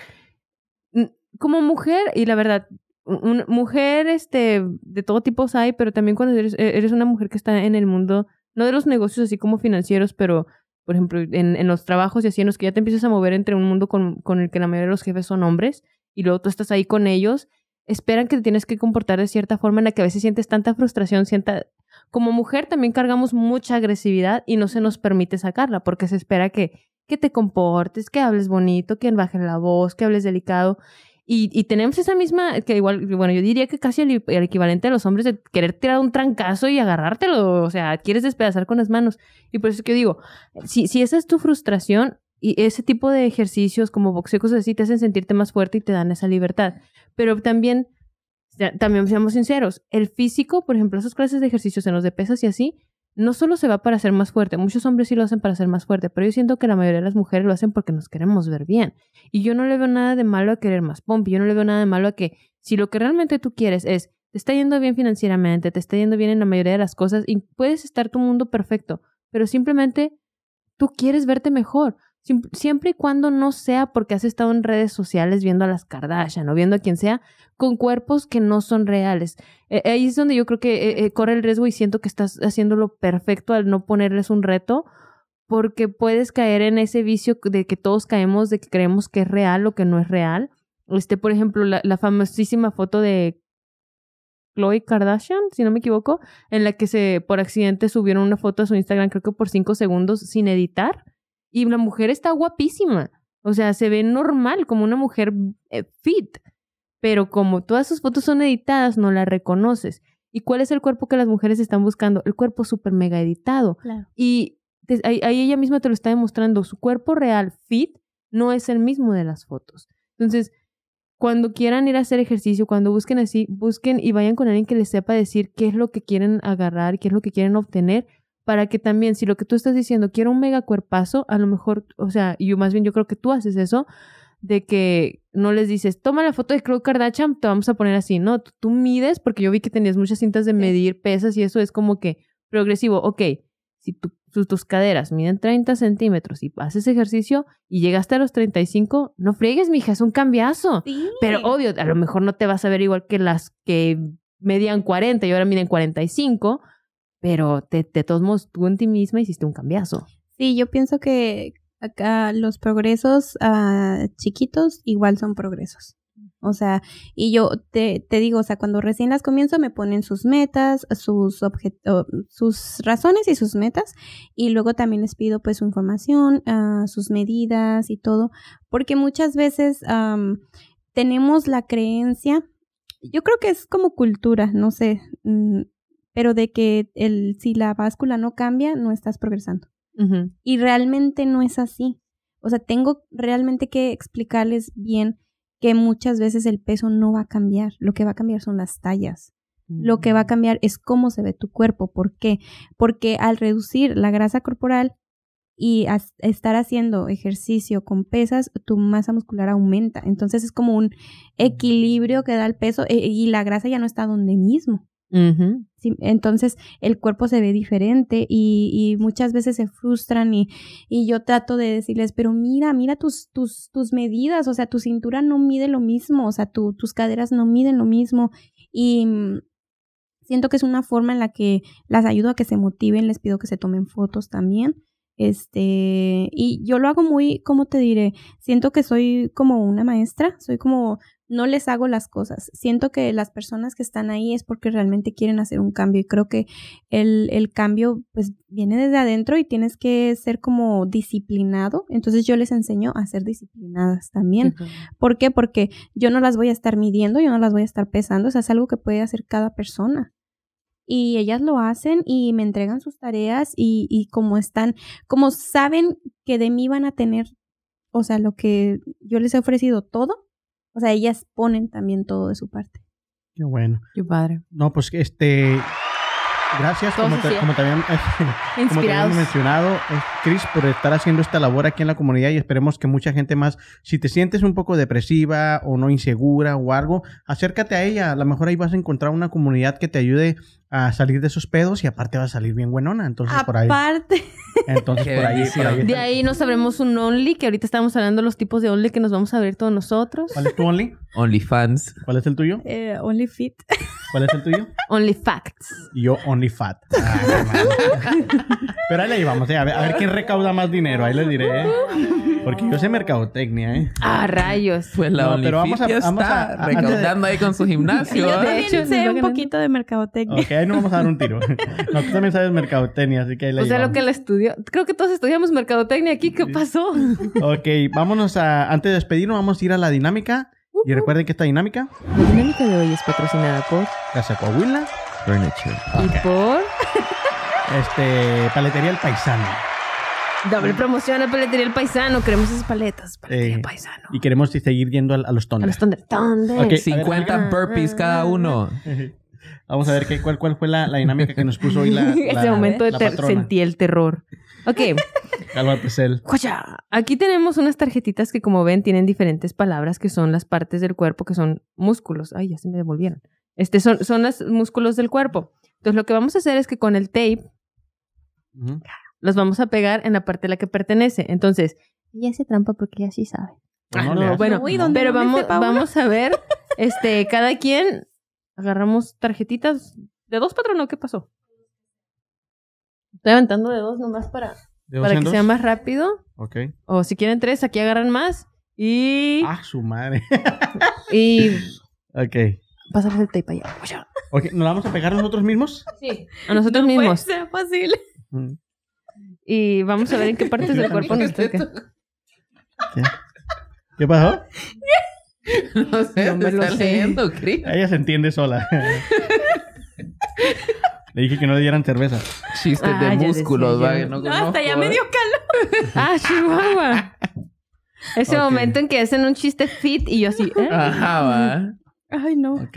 como mujer, y la verdad, una mujer este, de todo tipo hay, pero también cuando eres, e- eres una mujer que está en el mundo, no de los negocios así como financieros, pero por ejemplo, en, en los trabajos y así, en los que ya te empiezas a mover entre un mundo con, con el que la mayoría de los jefes son hombres, y luego tú estás ahí con ellos, esperan que te tienes que comportar de cierta forma en la que a veces sientes tanta frustración, sienta... Como mujer también cargamos mucha agresividad y no se nos permite sacarla porque se espera que, que te comportes, que hables bonito, que bajes la voz, que hables delicado. Y, y tenemos esa misma, que igual, bueno, yo diría que casi el, equivalente a los hombres de querer tirar un trancazo y agarrártelo, o sea, quieres despedazar con las manos. Y por eso es que yo digo, si, si esa es tu frustración y ese tipo de ejercicios como boxeo, cosas así, te hacen sentirte más fuerte y te dan esa libertad. Pero también, también seamos sinceros, el físico, por ejemplo, esas clases de ejercicios en los de pesas y así, no solo se va para ser más fuerte, muchos hombres sí lo hacen para ser más fuerte, pero yo siento que la mayoría de las mujeres lo hacen porque nos queremos ver bien. Y yo no le veo nada de malo a querer más pompi, yo no le veo nada de malo a que si lo que realmente tú quieres es, te está yendo bien financieramente, te está yendo bien en la mayoría de las cosas y puedes estar tu mundo perfecto, pero simplemente tú quieres verte mejor. Siempre y cuando no sea porque has estado en redes sociales viendo a las Kardashian o viendo a quien sea con cuerpos que no son reales. Eh, ahí es donde yo creo que eh, eh, corre el riesgo y siento que estás haciéndolo perfecto al no ponerles un reto porque puedes caer en ese vicio de que todos caemos de que creemos que es real o que no es real. Este, por ejemplo, la, la famosísima foto de Chloe Kardashian, si no me equivoco, en la que se por accidente subieron una foto a su Instagram, creo que por cinco segundos sin editar, y la mujer está guapísima. O sea, se ve normal, como una mujer eh, fit. Pero como todas sus fotos son editadas, no la reconoces. ¿Y cuál es el cuerpo que las mujeres están buscando? El cuerpo súper mega editado. Claro. Y te- ahí, ahí ella misma te lo está demostrando. Su cuerpo real, fit, no es el mismo de las fotos. Entonces, cuando quieran ir a hacer ejercicio, cuando busquen así, busquen y vayan con alguien que les sepa decir qué es lo que quieren agarrar, qué es lo que quieren obtener, para que también, si lo que tú estás diciendo, quiero un mega cuerpazo, a lo mejor, o sea, y yo más bien yo creo que tú haces eso, de que no les dices, toma la foto de Khloe Kardashian, te vamos a poner así, no, tú, tú mides, porque yo vi que tenías muchas cintas de medir pesas y eso es como que progresivo, ok, si tu- tu- tus caderas miden 30 centímetros y haces ejercicio y llegaste a los 35, no friegues, mija, es un cambiazo. Sí. Pero obvio, a lo mejor no te vas a ver igual que las que medían 40 y ahora miden 45, pero te, de todos modos tú en ti misma hiciste un cambiazo. Sí, yo pienso que acá los progresos ah, chiquitos igual son progresos. O sea, y yo te, te digo, o sea, cuando recién las comienzo me ponen sus metas, sus obje- o, sus razones y sus metas, y luego también les pido pues su información, ah, sus medidas y todo, porque muchas veces am, tenemos la creencia, yo creo que es como cultura, no sé, mm, pero de que el, si la báscula no cambia, no estás progresando. Y realmente no es así. O sea, tengo realmente que explicarles bien que muchas veces el peso no va a cambiar. Lo que va a cambiar son las tallas. Lo que va a cambiar es cómo se ve tu cuerpo. ¿Por qué? Porque al reducir la grasa corporal, y estar haciendo ejercicio con pesas, tu masa muscular aumenta. Entonces es como un equilibrio que da el peso eh, y la grasa ya no está donde mismo. Sí, entonces el cuerpo se ve diferente y, y muchas veces se frustran y, y yo trato de decirles, pero mira, mira tus, tus, tus medidas, o sea, tu cintura no mide lo mismo, o sea, tu- tus caderas no miden lo mismo y mm, siento que es una forma en la que las ayudo a que se motiven, les pido que se tomen fotos también. Este, y yo lo hago muy, ¿cómo te diré? Siento que soy como una maestra, soy como no les hago las cosas. Siento que las personas que están ahí es porque realmente quieren hacer un cambio y creo que el, el cambio pues viene desde adentro y tienes que ser como disciplinado. Entonces yo les enseño a ser disciplinadas también. ¿Por qué? Porque yo no las voy a estar midiendo, yo no las voy a estar pesando, o sea, es algo que puede hacer cada persona. Y ellas lo hacen y me entregan sus tareas y, y como están, como saben que de mí van a tener, o sea, lo que yo les he ofrecido todo, o sea, ellas ponen también todo de su parte. Qué bueno. Qué padre. No, pues este. Gracias, como te, como habían, [laughs] como te mencionado, Chris, por estar haciendo esta labor aquí en la comunidad y esperemos que mucha gente más, si te sientes un poco depresiva o no insegura o algo, acércate a ella. A lo mejor ahí vas a encontrar una comunidad que te ayude a salir de esos pedos y aparte vas a salir bien buenona. Entonces, por ahí. Aparte, Entonces, por ahí. por ahí De ahí nos sabremos un Only, que ahorita estamos hablando de los tipos de Only que nos vamos a abrir todos nosotros. ¿Cuál es tu Only? OnlyFans. ¿Cuál es el tuyo? eh, Only Fit. ¿Cuál es el tuyo? Only Facts. Y yo Only Fat. Ah. Pero ahí le llevamos, eh, a, ver, a ver quién recauda más dinero, ahí les diré. ¿eh? Porque yo sé mercadotecnia, ¿eh? Ah, rayos. Pues la No, pero vamos a- vamos a- está a- recaudando ahí con su [laughs] gimnasio. yo también sé un poquito de mercadotecnia. Ok, ahí no vamos a dar un tiro. [laughs] [laughs] No, tú también sabes mercadotecnia, así que ahí la O sea, lo que él estudió. Creo que todos estudiamos mercadotecnia aquí. ¿Qué pasó? Ok, vámonos a... Antes de despedirnos, vamos a ir a la dinámica. Y recuerden que esta dinámica, La dinámica de hoy es patrocinada por Casa Coahuila, Furniture. y por este, Paletería El Paisano. Doble promoción a Paletería El Paisano. Queremos esas paletas. Paletería Eh, El Paisano. Y queremos seguir yendo a, a los A Thunder. los Thunder. Thunder. Ok. 50 burpees cada uno. [laughs] Vamos a ver qué, cuál, cuál fue la, la dinámica que nos puso hoy la, [laughs] Ese la- momento de la ter- patrona. sentí el terror. Ok. [laughs] Calma, Pesel. Joya. Aquí tenemos unas tarjetitas que, como ven, tienen diferentes palabras que son las partes del cuerpo que son músculos. Ay, ya se me devolvieron. Este son, son los músculos del cuerpo. Entonces, lo que vamos a hacer es que con el tape Ujú. Los vamos a pegar en la parte a la que pertenece. Entonces, ella hace trampa porque ella sí sabe. Ah, no bueno, pero vamos, vamos a ver, [laughs] este, cada quien agarramos tarjetitas de dos, patrón, ¿qué pasó? Estoy aventando de dos nomás para, ¿De dos para que dos? sea más rápido. Ok. O si quieren tres, aquí agarran más. Y, Ah, su madre. [laughs] y ok. pasarles el tape allá. Ok, ¿nos la vamos a pegar nosotros mismos? Sí, a nosotros No puede mismos. ser posible. Mm. Y vamos a ver en qué partes del [laughs] cuerpo nos toca. ¿Qué? ¿Qué pasó? No sé, No me lo está sé. leyendo, Chris. Ella se entiende sola. Le dije que no le dieran cerveza. Chistes Ah, de músculos, va, no No, hasta ya me dio calor. Ah, Chihuahua. Ese momento en que hacen un chiste fit y yo así, ¿eh? Ajá, va. Ay, no. Ok.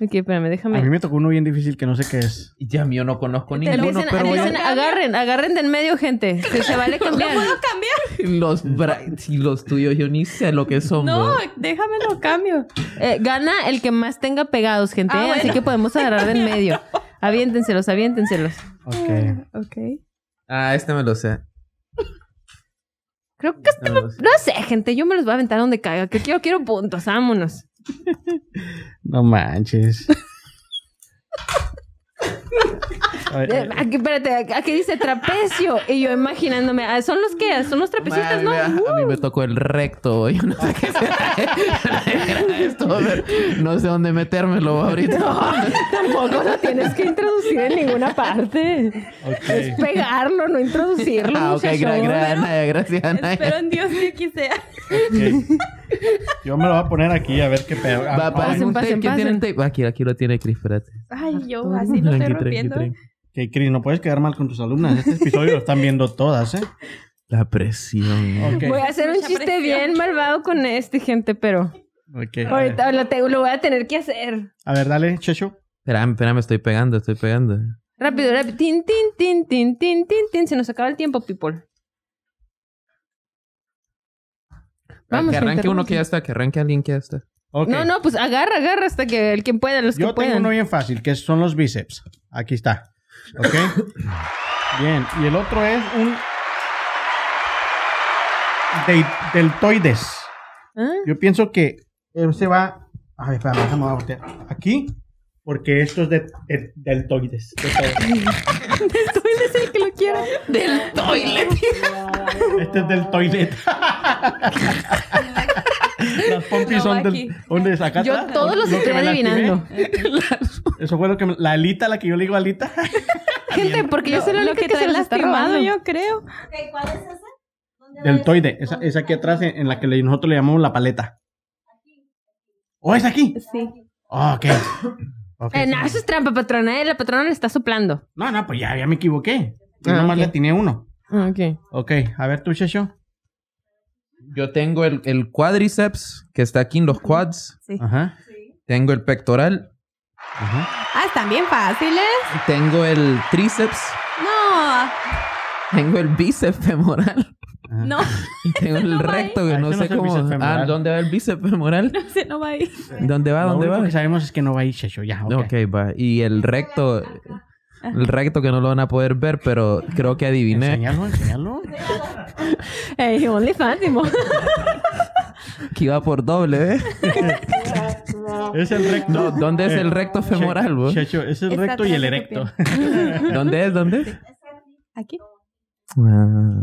Ok, espérame, A déjame. mí me tocó uno bien difícil que no sé qué es. Y Ya mío no conozco Te ninguno, Dicen, pero a- agarren, agarren del medio, gente. Que se vale [laughs] cambiar. cambiar? los bra- si los tuyos yo ni sé lo que son. No, bro. déjame lo cambio. Eh, gana el que más tenga pegados, gente. Ah, ¿eh? Así bueno. que podemos agarrar del [laughs] medio. Aviéntenselos, aviéntenselos. Ok. Ok. Ah, este me lo sé. Creo que Este me lo sé. no sé, gente. Yo me los voy a aventar donde caiga. Que quiero, quiero puntos. Vámonos. No manches. Aquí, espérate, aquí dice trapecio. Y yo imaginándome, ah, ¿son los qué? ¿Son los trapecistas, no? A mí me tocó el recto. [laughs] Yo no sé qué será esto. No sé dónde metérmelo ahorita. Tampoco lo tienes que introducir en ninguna parte. Es pegarlo, no introducirlo. Ah, ok, muchacho. gra- gra- Anaya, gracias, Anaya. Espero en Dios que aquí sea. [laughs] Yo me lo voy a poner aquí a ver qué pedo. Va, pasen pasen, ¿Quién tiene el pasen. tape? Aquí, aquí lo tiene Chris, espérate. Ay, yo así lo estoy rompiendo. Ok, Chris, no puedes quedar mal con tus alumnas. Este episodio lo están viendo todas, ¿eh? La presión. Ok. Voy a hacer un chiste presión. bien malvado con este, gente, pero ahorita lo, te- lo voy a tener que hacer. A ver, dale, Checho. Espérame, espérame, estoy pegando, estoy pegando. Rápido, rápido. Tin, tin, tin, tin, tin, tin, tin. Se nos acaba el tiempo, people. Vamos, que arranque uno que ya está, que arranque alguien que ya está. No, no, pues agarra, agarra hasta que el quien pueda, los Yo que tengo puedan. uno bien fácil, que son los bíceps. Aquí está. ¿Ok? [coughs] Bien. Y el otro es un... de- deltoides. ¿Ah? Yo pienso que se va... A ver, espera, déjame voltear. Aquí. Porque esto es de, de- deltoides. es el que lo quiera. Del toilet. [laughs] Este es del toilet. [laughs] Las pompis No, son del... ¿Dónde es? Acá Yo todos los Lo estoy adivinando. Eso fue lo que... me- La alita, la que yo le digo alita. [laughs] Gente, porque yo soy la Lo que que, se lastimado, yo creo. ¿Cuál es va Deltoide. Esa, esa aquí atrás en, en la que le- nosotros le llamamos la paleta. ¿Oh, es aquí? Sí. Oh, ok. Eh, no, eso es trampa, patrona. eh, La patrona le está soplando. No, no, pues ya, ya me equivoqué. Yo Ah, nomás ok. le atiné uno. Ah, Ok. Ok, a ver tú, Shesho. Yo tengo el, el cuádriceps, que está aquí en los quads. Sí. Ajá. Tengo el pectoral. Ajá. Ah, están bien fáciles. Tengo el tríceps. No. Tengo el bíceps femoral. No, Y tengo el [laughs] no recto, ahí. que Ah, no no sé cómo. Ah. ¿dónde va el bíceps femoral? [laughs] se no va ahí. ¿Dónde va? Lo ¿Dónde va? que sabemos es que no va a ir Shesho, ya. Ok. Ok, va. Y el recto. El recto que no lo van a poder ver, pero creo que adiviné. Enséñalo, enséñalo. [laughs] Hey, OnlyFans. Que iba por doble, ¿eh? Es el recto. No, ¿dónde es el recto femoral, vos? Shesho, es el recto y el erecto. ¿Dónde es? ¿Dónde es? Aquí. Ah,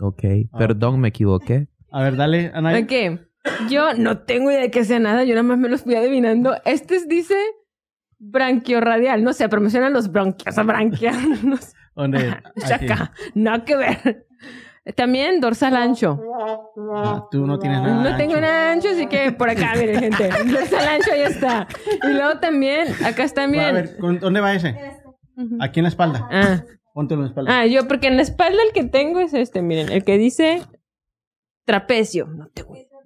ok, perdón, me equivoqué. A ver, dale, Ana. Ok. Yo no tengo idea de que sea nada. Yo nada más me los fui adivinando. Este es- dice branquiorradial. No sé, pero me suenan los bronquios a branquianos. [laughs] ¿Dónde? [laughs] Chaca. Nada que ver. También dorsal ancho. Ah, Tú no tienes nada. No tengo ancho. nada ancho, así que por acá, miren, gente. [laughs] Dorsal ancho ya está. Y luego también, acá está Va, A ver, ¿con- ¿dónde va ese? Aquí en la espalda. Ah. Póntelo en la espalda. Ah, yo, porque en la espalda el que tengo es este, miren, el que dice trapecio. No tengo idea. [laughs]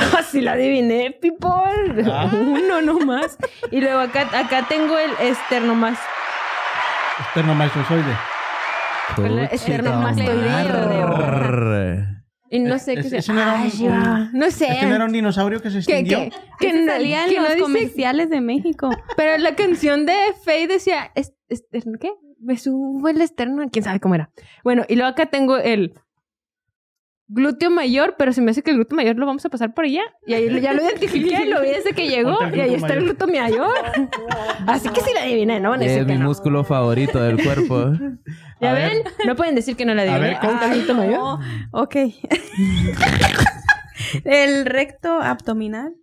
Ah, sí la adiviné, people. Ah. [laughs] Uno nomás. Y luego acá, acá tengo el esternomás. Esternomastozoide. El esternomastoideo. Y no sé Es- qué no era un- Ay, ya. No sé. ¿Este no era un dinosaurio que se que, extinguió? que, que Que salía en que no los dice- comerciales de México. [laughs] Pero la canción de Faye decía, es- ¿qué? Me subo el esterno, quién sabe cómo era. Bueno, y luego acá tengo el glúteo mayor, pero se me hace que el glúteo mayor lo vamos a pasar por allá. Y ahí ya lo identifiqué, [laughs] lo vi desde que llegó, y ahí está el glúteo mayor. Así que sí la adiviné, ¿no? Van a decir Es que mi no. músculo favorito del cuerpo. [laughs] ¿Ya A ver. ven? No pueden decir que no la A adiviné. ver, Ahí está el glúteo mayor. No. Ok. [laughs] el recto abdominal.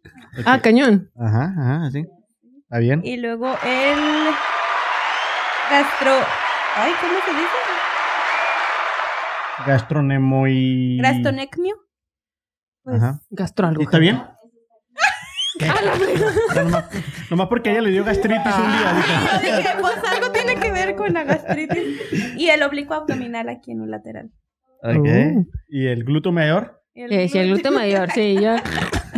Ah, cañón. Ajá, ajá, así. ¿Está bien? Y luego el gastro. Ay, ¿cómo se dice? Gastronemo y... Gastronecmio. Pues, Ajá. Gastro algo. ¿Y ¿Está bien? ¿Qué? O sea, nomás, nomás porque ella le dio gastritis un día. Yo dije, pues algo tiene que ver con la gastritis. Y el oblicuo abdominal aquí en un lateral. ok. ¿Y el glúteo mayor? El Sí, sí, el glúteo mayor, sí, yo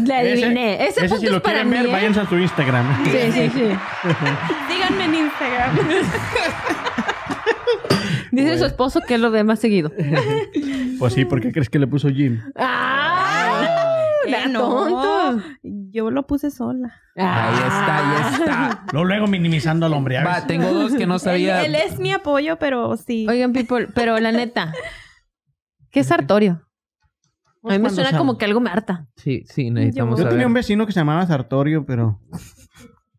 la adiviné. Ese, ese punto si es lo para quieren mí, ver, ¿eh? váyanse a su Instagram. Sí, sí, sí. Síganme en Instagram. [laughs] Dice su esposo que él lo ve más seguido. [laughs] Pues sí, ¿por qué crees que le puso Jim? ¡Ah! Eh, ¡La no, tonto! yo lo puse sola. Ahí está, ahí está. Luego, luego minimizando al hombre. Va, tengo dos que no sabía. Él, él es mi apoyo, pero sí. Oigan, people, pero la neta, [laughs] ¿qué es sartorio? A mí me suena sal- como que algo me harta. Sí, sí, necesitamos Yo saber. tenía un vecino que se llamaba Sartorio, pero...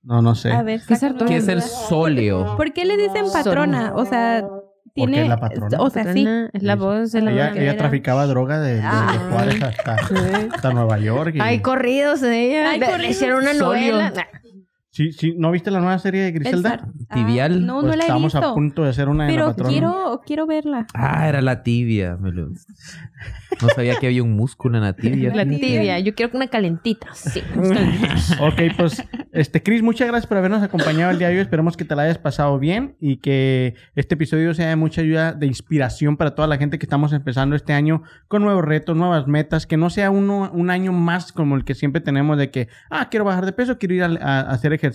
No, no sé. A ver, ¿Qué es sartorio? ¿Qué es el sóleo? ¿Por qué le dicen patrona? O sea, Porque tiene. es la patrona. O sea, sí. Es la voz de la Ella, ella traficaba droga de, de- de Ah. Juárez hasta, hasta Nueva York. y- Hay corridos de ella. Hay corridos. hicieron una Solio. novela. Sí, sí, ¿No viste la nueva serie de El Griselda? Tibial. Ah, no, Pues no la he Estamos visto. a punto de hacer una de la Pero patrona. quiero, quiero verla. Ah, era la tibia. No sabía que había un músculo en la tibia. La tibia. Yo quiero una calentita. Sí. [laughs] Ok, pues, este, Chris, muchas gracias por habernos acompañado el día de hoy. Esperemos que te la hayas pasado bien y que este episodio sea de mucha ayuda, de inspiración para toda la gente que estamos empezando este año con nuevos retos, nuevas metas, que no sea uno, un año más como el que siempre tenemos de que, ah, quiero bajar de peso, quiero ir a, a- a hacer ejercicio.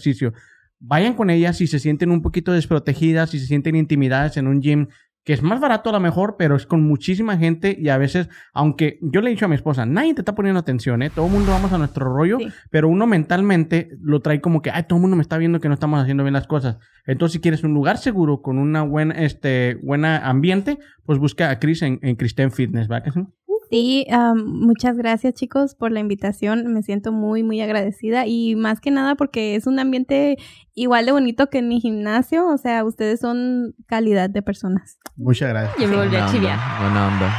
Vayan con ellas si se sienten un poquito desprotegidas, si se sienten intimidadas en un gym. que es más barato a lo mejor, pero es con muchísima gente y a veces, aunque yo le he dicho a mi esposa, nadie te está poniendo atención, ¿eh? Todo el mundo vamos a nuestro rollo, Sí. pero uno mentalmente lo trae como que, ay, todo el mundo me está viendo que no estamos haciendo bien las cosas. Entonces, si quieres un lugar seguro con una buena, este, buena ambiente, pues busca a Chris en, en Christian Fitness, ¿va? Sí? Sí, am, muchas gracias chicos por la invitación. Me siento muy, muy agradecida y más que nada porque es un ambiente igual de bonito que en mi gimnasio. O sea, ustedes son calidad de personas. Muchas gracias. Yo me volví Buena a onda, chiviar. Buena onda.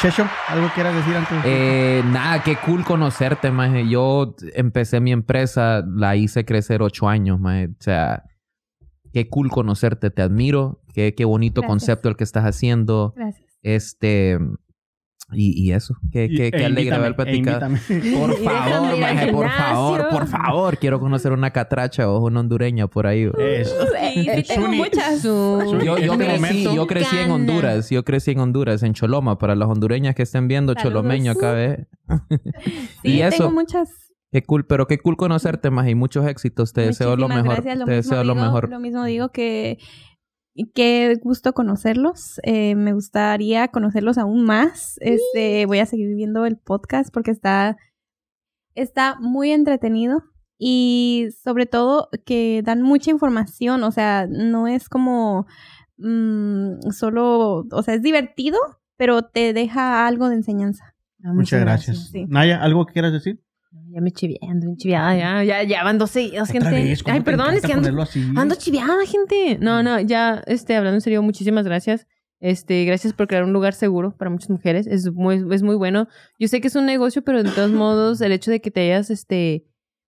Checho, ¿algo quieras decir antes? Eh, nada, qué cool conocerte, maje. Yo empecé mi empresa, la hice crecer ocho años, maje. O sea, qué cool conocerte, te admiro. Qué, qué bonito Gracias. concepto el que estás haciendo. Gracias. Este, y, y eso, qué, Y- qué, e qué alegre haber platicado. e invítame. [laughs] Por favor, maje, por favor, por favor. Quiero conocer una catracha o una hondureña por ahí. Eso. Sí, sí, tengo muchas. Yo, este crecí, yo crecí en Honduras, yo crecí en Honduras, en Choloma, para las hondureñas que estén viendo, Saludos. cholomeño acá, ¿eh? [laughs] Sí, y eso, tengo muchas. qué cool, pero qué cool conocerte más y muchos éxitos, te deseo lo mejor, gracias, lo te deseo lo mejor. Lo mismo digo que qué gusto conocerlos. Eh, me gustaría conocerlos aún más. Este, voy a seguir viendo el podcast porque está está muy entretenido y sobre todo que dan mucha información. O sea, no es como mm, solo, o sea, es divertido, pero te deja algo de enseñanza. Muchas gracias. Sí. Naya, ¿algo que quieras decir? Ya me chivié, ando bien chiviada, ya, ya, ya van dos seguidos, gente. vez, ¿cómo Ay, perdón, es que ando, ando chiviada, gente. No, no, ya, este, hablando en serio, muchísimas gracias. Este, gracias por crear un lugar seguro para muchas mujeres. Es muy, es muy bueno. Yo sé que es un negocio, pero de todos modos, el hecho de que te hayas, este,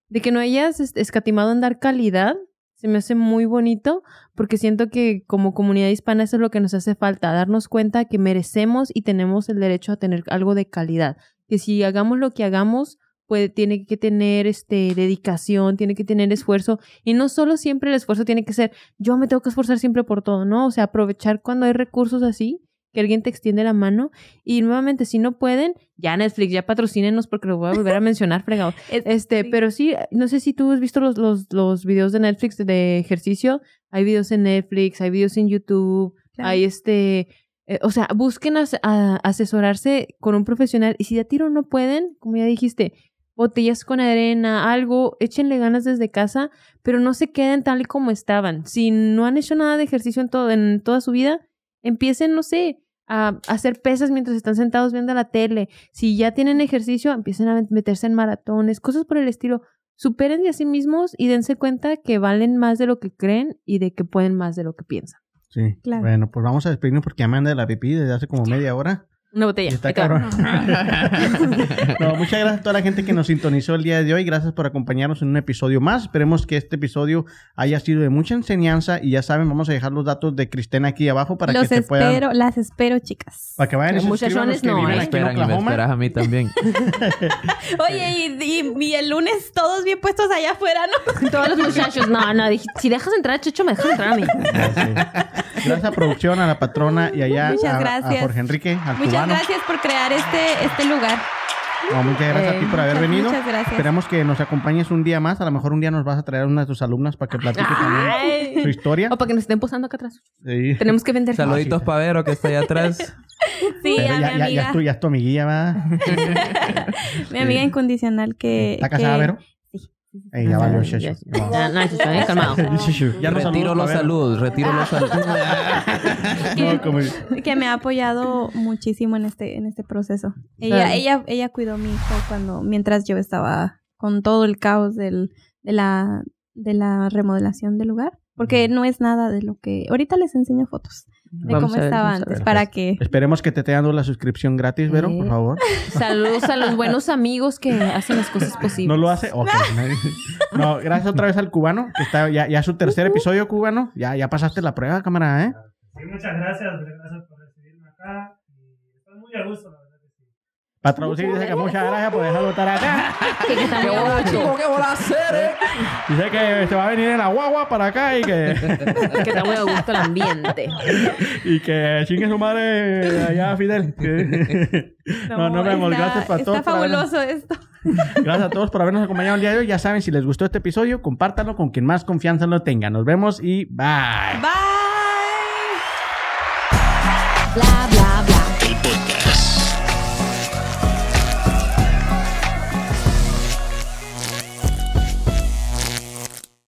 de que no hayas este, escatimado en dar calidad, se me hace muy bonito, porque siento que como comunidad hispana eso es lo que nos hace falta, darnos cuenta que merecemos y tenemos el derecho a tener algo de calidad. Que si hagamos lo que hagamos, puede, tiene que tener este dedicación, tiene que tener esfuerzo. Y no solo siempre el esfuerzo tiene que ser, yo me tengo que esforzar siempre por todo, ¿no? O sea, aprovechar cuando hay recursos así, que alguien te extiende la mano. Y nuevamente, si no pueden, ya Netflix, ya patrocínenos porque lo voy a volver a mencionar, fregado. [laughs] Este, Sí. pero sí, no sé si tú has visto los, los, los videos de Netflix de ejercicio. Hay videos en Netflix, hay videos en YouTube, Claro. hay este. eh, o sea, busquen as- a- asesorarse con un profesional. Y si de tiro no pueden, como ya dijiste, botellas con arena, algo, échenle ganas desde casa, pero no se queden tal y como estaban. Si no han hecho nada de ejercicio en, todo, en toda su vida, empiecen, no sé, a hacer pesas mientras están sentados viendo la tele. Si ya tienen ejercicio, empiecen a meterse en maratones, cosas por el estilo. Supérense a sí mismos y dense cuenta que valen más de lo que creen y de que pueden más de lo que piensan. Sí. Claro. Bueno, pues vamos a despedirnos porque ya me anda de la pipí desde hace como media hora. Una botella. Y está cabrón. [laughs] no, muchas gracias a toda la gente que nos sintonizó el día de hoy. Gracias por acompañarnos en un episodio más. Esperemos que este episodio haya sido de mucha enseñanza. Y ya saben, vamos a dejar los datos de Cristina aquí abajo para Los que te puedan. espero, las espero, chicas. Para que vayan los Muchachones que no, viven ¿eh? Me aquí en y me a mí también. [laughs] Oye, y, y- y el lunes todos bien puestos allá afuera, ¿no? [laughs] Todos los muchachos, no, no, dije, si dejas entrar a Checho, me dejas entrar a mí. Sí. Gracias a producción, a la patrona y allá Muchas a, a gracias. Jorge Enrique, al Muchas gracias por crear este, este lugar. No, muchas gracias a ti por haber Muchas, venido. muchas gracias. Esperamos que nos acompañes un día más. A lo mejor un día nos vas a traer a una de tus alumnas para que platique también su historia. O para que nos estén posando acá atrás. Sí. Tenemos que vender. Saluditos para Vero que está allá atrás. [laughs] Sí, Pero a ya, mi ya, ya amiga, es tu, ya es tu amiguilla, ¿va? [laughs] mi amiga incondicional que... ¿Está casada, que- Vero? [laughs] Ya valió, ya, no, eh, calmado. Ya retiro los saludos, retiro los saludos. [laughs] [laughs] Que me ha apoyado muchísimo en este en este proceso. Ella Claro. ella ella cuidó a mi hijo cuando mientras yo estaba con todo el caos del de la de la remodelación del lugar, porque no es nada de lo que ahorita les enseño fotos de Vamos cómo ver, estaba antes ver. para que Esperemos que te esté dando la suscripción gratis, Vero, por favor. [laughs] Saludos a los buenos amigos que hacen las cosas posibles. ¿No lo hace? Ok. [laughs] No, gracias otra vez al cubano, que está ya, ya su tercer episodio cubano. Ya, ya pasaste la prueba, cámara, ¿eh? Sí, muchas gracias, gracias por recibirme acá. Y estoy muy a gusto, la sí. Para traducir, dice que muchas gracias por dejarlo estar acá. [laughs] Que, que también- ¿Qué voy a hacer, eh? Dice que se va a venir en la guagua para acá y que, [laughs] que está muy a gusto el ambiente. [laughs] y que chingue su madre allá, Fidel. No, nos vemos. está- Gracias para está todos. habernos- fabuloso esto. Gracias a todos por habernos acompañado el día de hoy. Ya saben, si les gustó este episodio, compártanlo con quien más confianza lo tenga. Nos vemos y bye. Bye. bla, bla, bla.